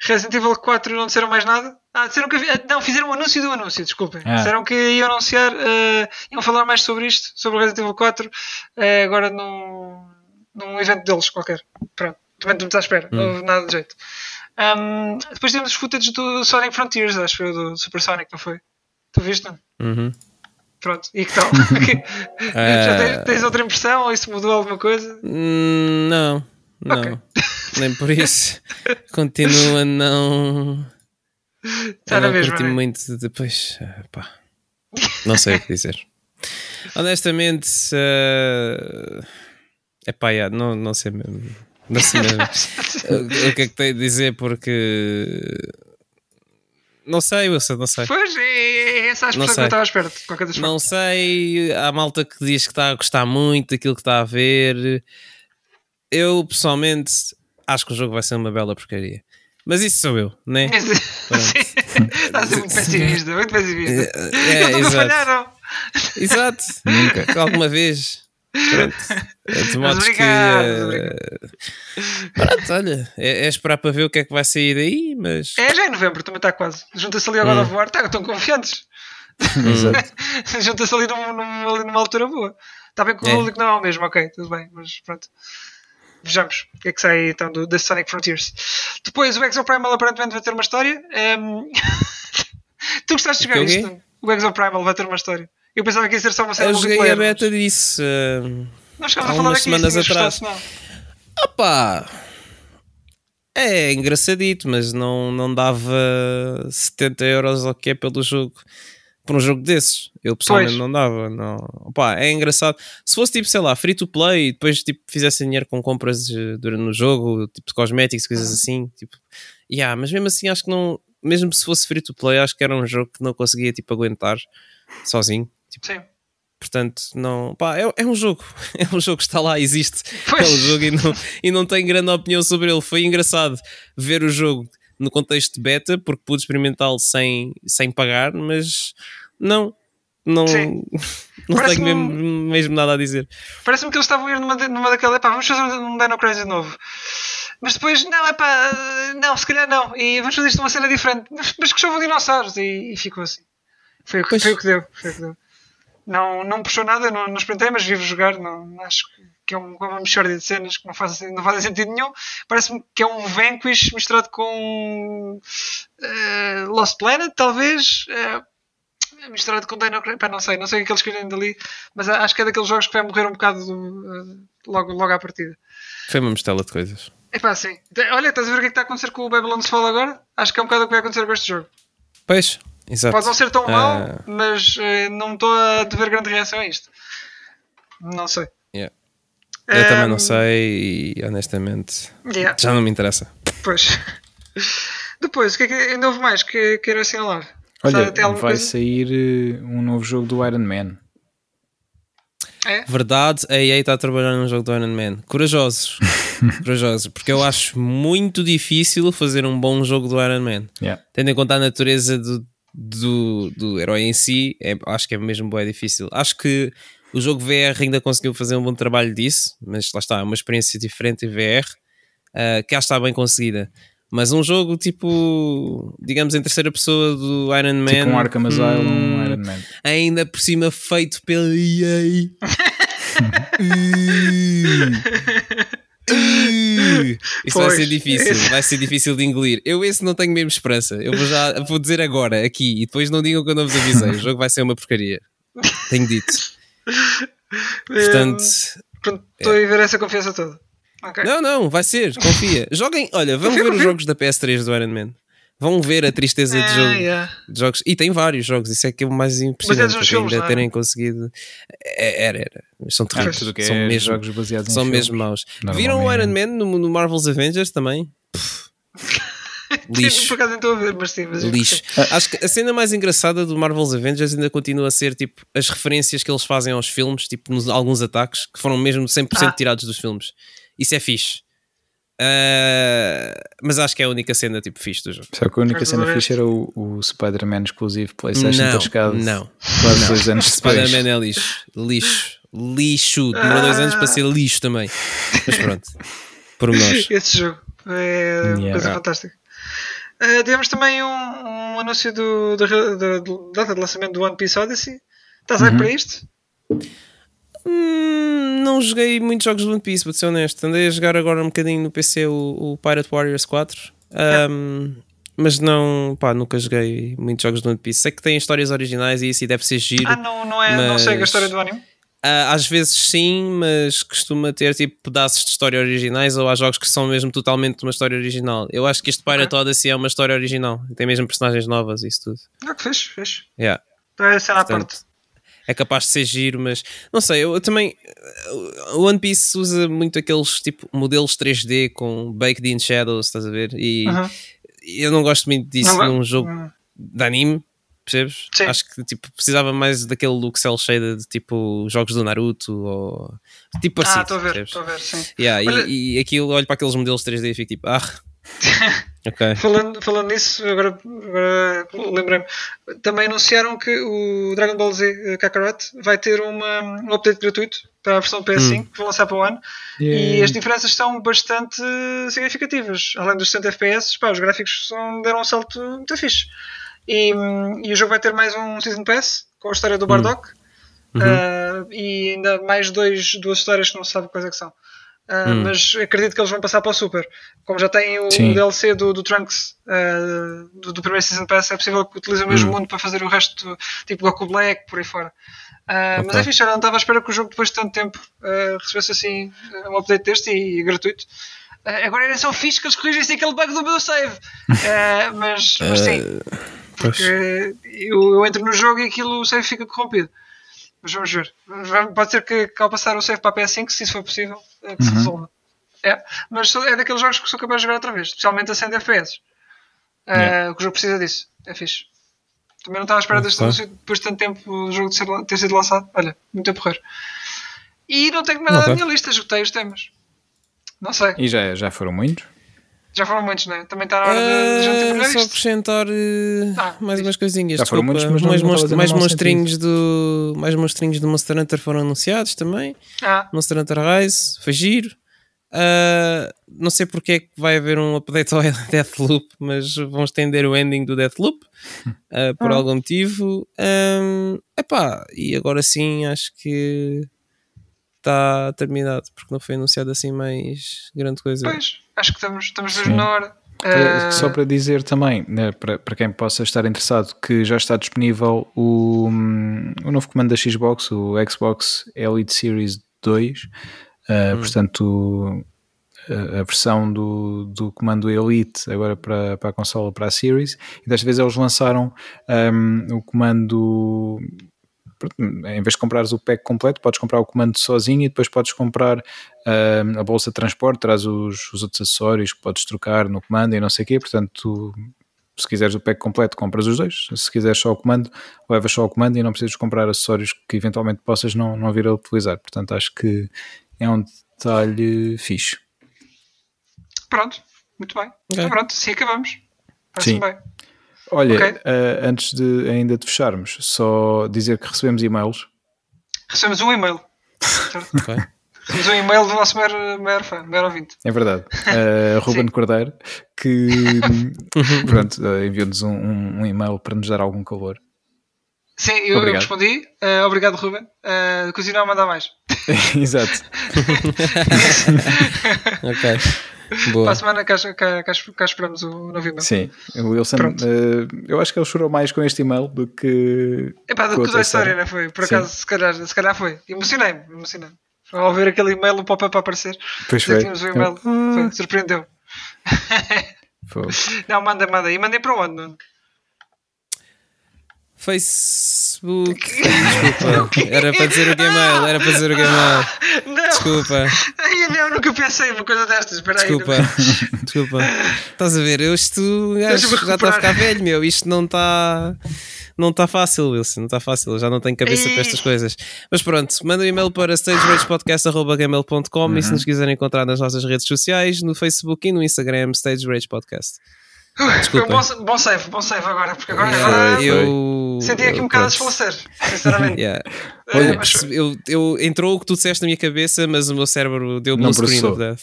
Resident Evil 4 não disseram mais nada? Ah, disseram que havia- não, fizeram um anúncio do anúncio, desculpem. Ah. Disseram que iam anunciar, eh, iam falar mais sobre isto, sobre o Resident Evil 4, eh, agora num, num evento deles qualquer. Pronto, também estamos à espera, não houve nada de jeito. Ahm, depois temos os footage do Sonic Frontiers, acho que foi o do Super Sonic, não foi? Tu viste? Não? uhum. Pronto, e que tal? (laughs) Já tens, tens outra impressão ou isso mudou alguma coisa? Hum, Não, não. Ok. Nem por isso. Continua a não. Está a na mesma. né? muito depois. pá. Não sei o que dizer. Honestamente, é pá, yeah, não, não sei mesmo. Não sei mesmo. (laughs) o, o que é que tenho de dizer porque. Não sei, Wilson, não sei. Pois, é, é essa a expressão que eu estava à espera, de qualquer das. Não sei, há malta que diz que está a gostar muito daquilo que está a ver. Eu pessoalmente acho que o jogo vai ser uma bela porcaria. Mas isso sou eu, né? (laughs) Está a ser muito pessimista, muito pessimista. É, Eles nunca exato. falharam. Exato. Nunca. Alguma vez. Pronto. De modo que. obrigado. Pronto, olha. É, é esperar para ver o que é que vai sair daí, mas. É, já é novembro, também está quase. Junta-se ali ao God of War, tá, estão confiantes. Exato. (laughs) Junta-se ali, num, num- ali numa altura boa. Está bem que o É. público não é o mesmo, ok, tudo bem, mas pronto. Vejamos o que é que sai então do, da Sonic Frontiers. Depois, o Exoprimal aparentemente vai ter uma história. Ehm, (laughs) tu gostaste de jogar O quê? isto? O Exoprimal vai ter uma história. Eu pensava que ia ser só uma série Eu joguei a beta disso. mas Não chegámos a falar aqui, semanas se tinhas atrás. Opá! É engraçadito, mas não, não dava 70 euros ou que é pelo jogo. Por um jogo desses. Eu pessoalmente Pois. não dava. Não. Opá, é engraçado. Se fosse tipo, sei lá, free to play e depois tipo, fizesse dinheiro com compras eh, durante no jogo, tipo de cosméticos, coisas assim. Tipo, yeah, mas mesmo assim acho que não. Mesmo se fosse free to play, acho que era um jogo que não conseguia tipo, aguentar sozinho. Tipo, Sim. Portanto, não, pá, é, é um jogo, (laughs) é um jogo que está lá, existe. Pois. É um jogo e não, e não tenho grande opinião sobre ele. Foi engraçado ver o jogo no contexto beta, porque pude experimentá-lo sem, sem pagar, mas não, não, Sim. (laughs) não tenho mesmo, mesmo nada a dizer. Parece-me que eles estavam a ir numa, numa daquela. Pá, vamos fazer um Dino Crisis novo. Mas depois, não, é pá, não, se calhar não. E vamos fazer isto uma cena diferente. Mas, mas que chovam dinossauros. E, e ficou assim. Foi, o que- Pois. foi o que deu. Foi o que deu. Não, não puxou nada, não, não experimentei, mas vivo jogar. Não, acho que é um, uma mistória de cenas que não fazem, não fazem sentido nenhum. Parece-me que é um Vanquish misturado com uh, Lost Planet, talvez. Uh, misturado com Dino Crisis. Não sei, não sei o que eles querem dali, mas acho que é daqueles jogos que vai morrer um bocado uh, logo, logo à partida. Foi uma mistela de coisas. É pá, sim. Olha, estás a ver o que é que está a acontecer com o Babylon's Fall agora? Acho que é um bocado o que vai acontecer com este jogo. Pois, exato. Pode não ser tão mau, mas uh, não estou a dever grande reação a isto. Não sei. Eu um, também não sei e honestamente yeah. já não me interessa. Pois. Depois, o que é que ainda houve mais que quero assinalar? Olha, vai coisa? sair um novo jogo do Iron Man. É? Verdade, a EA está a trabalhar num jogo do Iron Man. Corajosos. (laughs) Corajosos. Porque eu acho muito difícil fazer um bom jogo do Iron Man. Yeah. Tendo em conta a natureza do, do, do herói em si, é, acho que é mesmo bem difícil. Acho que o jogo VR ainda conseguiu fazer um bom trabalho disso, mas lá está, é uma experiência diferente em VR, uh, que já está bem conseguida. Mas um jogo tipo, digamos, em terceira pessoa do Iron Man. Tipo um Arkham Asylum, hum, um Iron Man. Ainda por cima feito pela EA. (laughs) Isso pois, vai ser difícil, esse... vai ser difícil de engolir. Eu esse não tenho mesmo esperança. Eu vou já vou dizer agora, aqui, e depois não digam que eu não vos avisei. O jogo vai ser uma porcaria. Tenho dito. (laughs) Portanto. Estou é. a ver essa confiança toda. Okay. Não, não, vai ser, confia. Joguem, olha, vamos ver os (laughs) jogos da PS3 do Iron Man. Vão ver a tristeza de, jogo, yeah. de jogos. E tem vários jogos, isso é que é o mais impressionante. Mas é filmes, ainda é? terem conseguido. É, era, era. São terríveis. Ah, são é mesmo, jogos baseados são mesmo maus. Viram o Iron Man no, no Marvel's Avengers também? (laughs) lixo. Por acaso não estou a ver, mas sim. Mas lixo. Acho que a cena mais engraçada do Marvel's Avengers ainda continua a ser tipo as referências que eles fazem aos filmes, tipo nos, alguns ataques que foram mesmo 100% ah. tirados dos filmes. Isso é fixe. Uh, mas acho que é a única cena tipo fixe do jogo. Só que a única cena fixe era o, o Spider-Man exclusivo PlayStation não, tascado não, quase não. dois anos depois. Spider-Man é lixo, lixo, lixo. Demorou dois anos para ser lixo também. Mas pronto, por nós. (laughs) Esse jogo é uma yeah. coisa fantástica. Uh, tivemos também um, um anúncio do, da data de lançamento do One Piece Odyssey. Estás uhum. aí para isto? Hum, não joguei muitos jogos de One Piece, vou ser honesto. Andei a jogar agora um bocadinho no PC o, o Pirate Warriors 4. Um, mas não, pá, nunca joguei muitos jogos de One Piece. Sei que tem histórias originais e isso deve ser giro. Ah, não, não é, mas... não sei a história do anime? Uh, às vezes sim, mas costuma ter tipo pedaços de história originais ou há jogos que são mesmo totalmente uma história original. Eu acho que este Pirate okay. Odyssey é uma história original, tem mesmo personagens novas e isso tudo. Ah, que fez, fez. Yeah. Então é cena à parte é capaz de ser giro, mas não sei, eu também o One Piece usa muito aqueles tipo modelos 3D com baked in shadows, estás a ver? E uh -huh. eu não gosto muito disso não, num jogo -huh. de anime, percebes? Sim. Acho que tipo, precisava mais daquele look cel shaded de tipo jogos do Naruto ou tipo assim. Ah, estou a ver, estou a ver, sim. Yeah, Olha... e, e aquilo, olho para aqueles modelos 3D e fico tipo, ah. (laughs) Okay. falando, falando nisso, agora, agora lembrei-me, também anunciaram que o Dragon Ball Z eh, Kakarot vai ter uma, um update gratuito para a versão PS5 hum. que vão lançar para o ano yeah. e as diferenças são bastante significativas. Além dos 60 FPS, pá, os gráficos são, deram um salto muito fixe. E, e, o jogo vai ter mais um Season Pass com a história do hum. Bardock uhum. uh, e ainda mais dois, duas histórias que não se sabe quais é que são. Uh, hum. Mas acredito que eles vão passar para o Super. Como já têm o Sim. DLC do, do Trunks uh, do, do, primeiro Season Pass, é possível que utilizem o mesmo hum. mundo para fazer o resto, tipo Goku Black, por aí fora. Uh, okay. Mas é fixe, eu não estava à espera que o jogo, depois de tanto tempo, recebesse assim um update deste e, e gratuito. agora era só fixe que eles corrigissem aquele bug do meu save. (laughs) mas, mas sim, porque eu, eu entro no jogo e aquilo o save fica corrompido. Mas vamos ver. Pode ser que, que ao passar o save para a PS5, se isso for possível, é que se uhum. resolva. É, mas é daqueles jogos que sou capaz de jogar outra vez, especialmente a 100 FPS. Yeah. Uh, o jogo precisa disso. É fixe. Também não estava à espera deste anúncio depois de tanto tempo o jogo ser, ter sido lançado. Olha, muito a porrer. E não tenho mais nada okay. na minha lista, esgotei os temas. Não sei. E já, já foram muitos? Já foram muitos, não é? Também está na hora de, de gente terminar Só acrescentar uh, ah, mais umas coisinhas. Já foram muitos, mas mais, monst mais monstrinhos do mais monstrinhos do Monster Hunter foram anunciados também. Ah. Monster Hunter Rise, foi giro. Uh, não sei porque é que vai haver um update ao (laughs) Deathloop, mas vão estender o ending do Deathloop uh, por ah. algum motivo. Um, epá, e agora sim acho que está terminado, porque não foi anunciado assim mais grande coisa. Pois, acho que estamos, estamos na hora. Uh... Só para dizer também, né, para, para quem possa estar interessado, que já está disponível o, hum, o novo comando da Xbox, o Xbox Elite Series 2. Uh, hum. Portanto, a versão do, do comando Elite agora para, para a consola, para a Series, e desta vez eles lançaram um, o comando. Em vez de comprares o pack completo, podes comprar o comando sozinho e depois podes comprar um, a bolsa de transporte, traz os, os outros acessórios que podes trocar no comando e não sei o quê. Portanto, tu, se quiseres o pack completo, compras os dois. Se quiseres só o comando, levas só o comando e não precisas comprar acessórios que eventualmente possas não, não vir a utilizar. Portanto, acho que é um detalhe fixe. Pronto, muito bem. Okay. Então pronto, assim acabamos. Sim. bem. Olha, okay. uh, antes de ainda de fecharmos, só dizer que recebemos e-mails. Recebemos um e-mail. (laughs) okay. Recebemos um e-mail do nosso maior, maior fã, maior ouvinte. É verdade. (laughs) Uh, Ruben. Cordeiro, que pronto, uh, enviou-nos um, um, um, e-mail para nos dar algum calor. Sim, eu, eu respondi. Uh, obrigado, Ruben. Uh, continua a mandar mais. (laughs) Exato. ok. Boa. Para a semana cá, cá, cá, cá esperamos o novo e-mail. Sim, o Wilson, uh, eu acho que ele chorou mais com este e-mail do que. Epá, do que da história, não foi? Por acaso, se calhar, se calhar foi. Emocionei-me, emocionei-me. Ao ver aquele e-mail, o pop-up a aparecer. Pois foi. Tínhamos o e-mail, foi, surpreendeu. Foi. (laughs) Não, manda, manda. E mandei para onde, não? Facebook. (laughs) Desculpa. Era para dizer o Gmail. Era para dizer o Gmail. Não. Desculpa. Ai, não, nunca pensei uma coisa destas. Espera Desculpa. Aí, (laughs) Desculpa. Estás a ver? Eu isto acho, já está a ficar velho, meu. Isto não está. Não está fácil, Wilson, não está fácil, eu já não tenho cabeça para estas coisas. Mas pronto, manda um e-mail para stageragepodcast.gmail.com uhum. e se nos quiserem encontrar nas nossas redes sociais, no Facebook e no Instagram, Stage Rage Podcast. Desculpa. Bom, bom save, bom save agora, porque agora, yeah, agora eu senti aqui um bocado a desfalecer, sinceramente. (laughs) Yeah. Eh, Olha, mas... eu, eu, entrou o que tu disseste na minha cabeça, mas o meu cérebro deu-me um screen of death.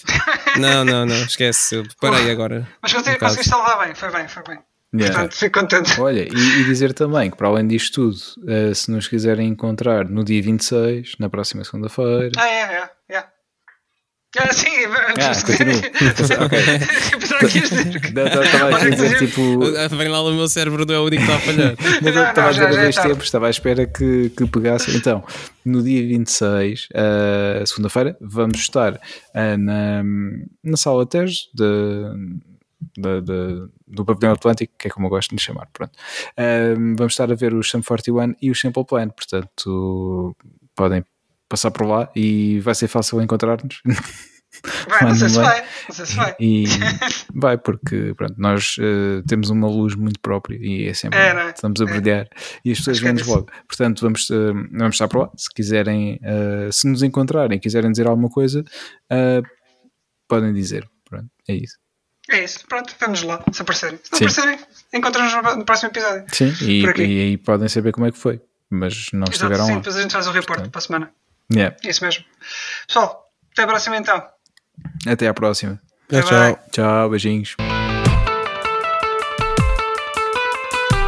não, não, não, esquece, eu parei agora. Mas consegui, um conseguiste salvar bem, foi bem, foi bem. Yeah. Portanto, fico contente. Olha, e, e, dizer também que para além disto tudo, uh, se nos quiserem encontrar no dia 26, na próxima segunda-feira. Ah, é, é, é. Ah, sim, ah, continuo. ok. Pensava que ias (laughs) (laughs) Estava a dizer tipo. Vem lá o meu cérebro não é o único que está a falhar. (laughs) Mas eu estava a dizer dois tempos, estava à espera que, que pegasse. Então, no dia 26, uh, segunda-feira, vamos estar uh, na, na sala TES de, de, de, do Pavilhão Atlântico, que é como eu gosto de lhe chamar. Pronto. Uh, vamos estar a ver o Sum 41 e o Simple Plan, portanto, podem passar por lá e vai ser fácil encontrar-nos. Vai, não sei se vai, não sei se vai. E (laughs) vai, porque pronto, nós uh, temos uma luz muito própria e é sempre é, é? estamos a é. brilhar é. e as pessoas vêm-nos logo. Portanto, vamos, uh, vamos estar por lá. Se quiserem, uh, se nos encontrarem, quiserem dizer alguma coisa, podem dizer. Pronto, é isso. É isso, pronto, vamos lá, se aparecerem. Se não aparecerem, encontramos no próximo episódio. Sim, e, aí podem saber como é que foi, mas não Exato, estiveram sim, lá. depois a gente faz o reporte para a semana. Yeah. Isso mesmo. Pessoal, até a próxima então. Até à próxima. Tchau, tchau. Tchau, beijinhos.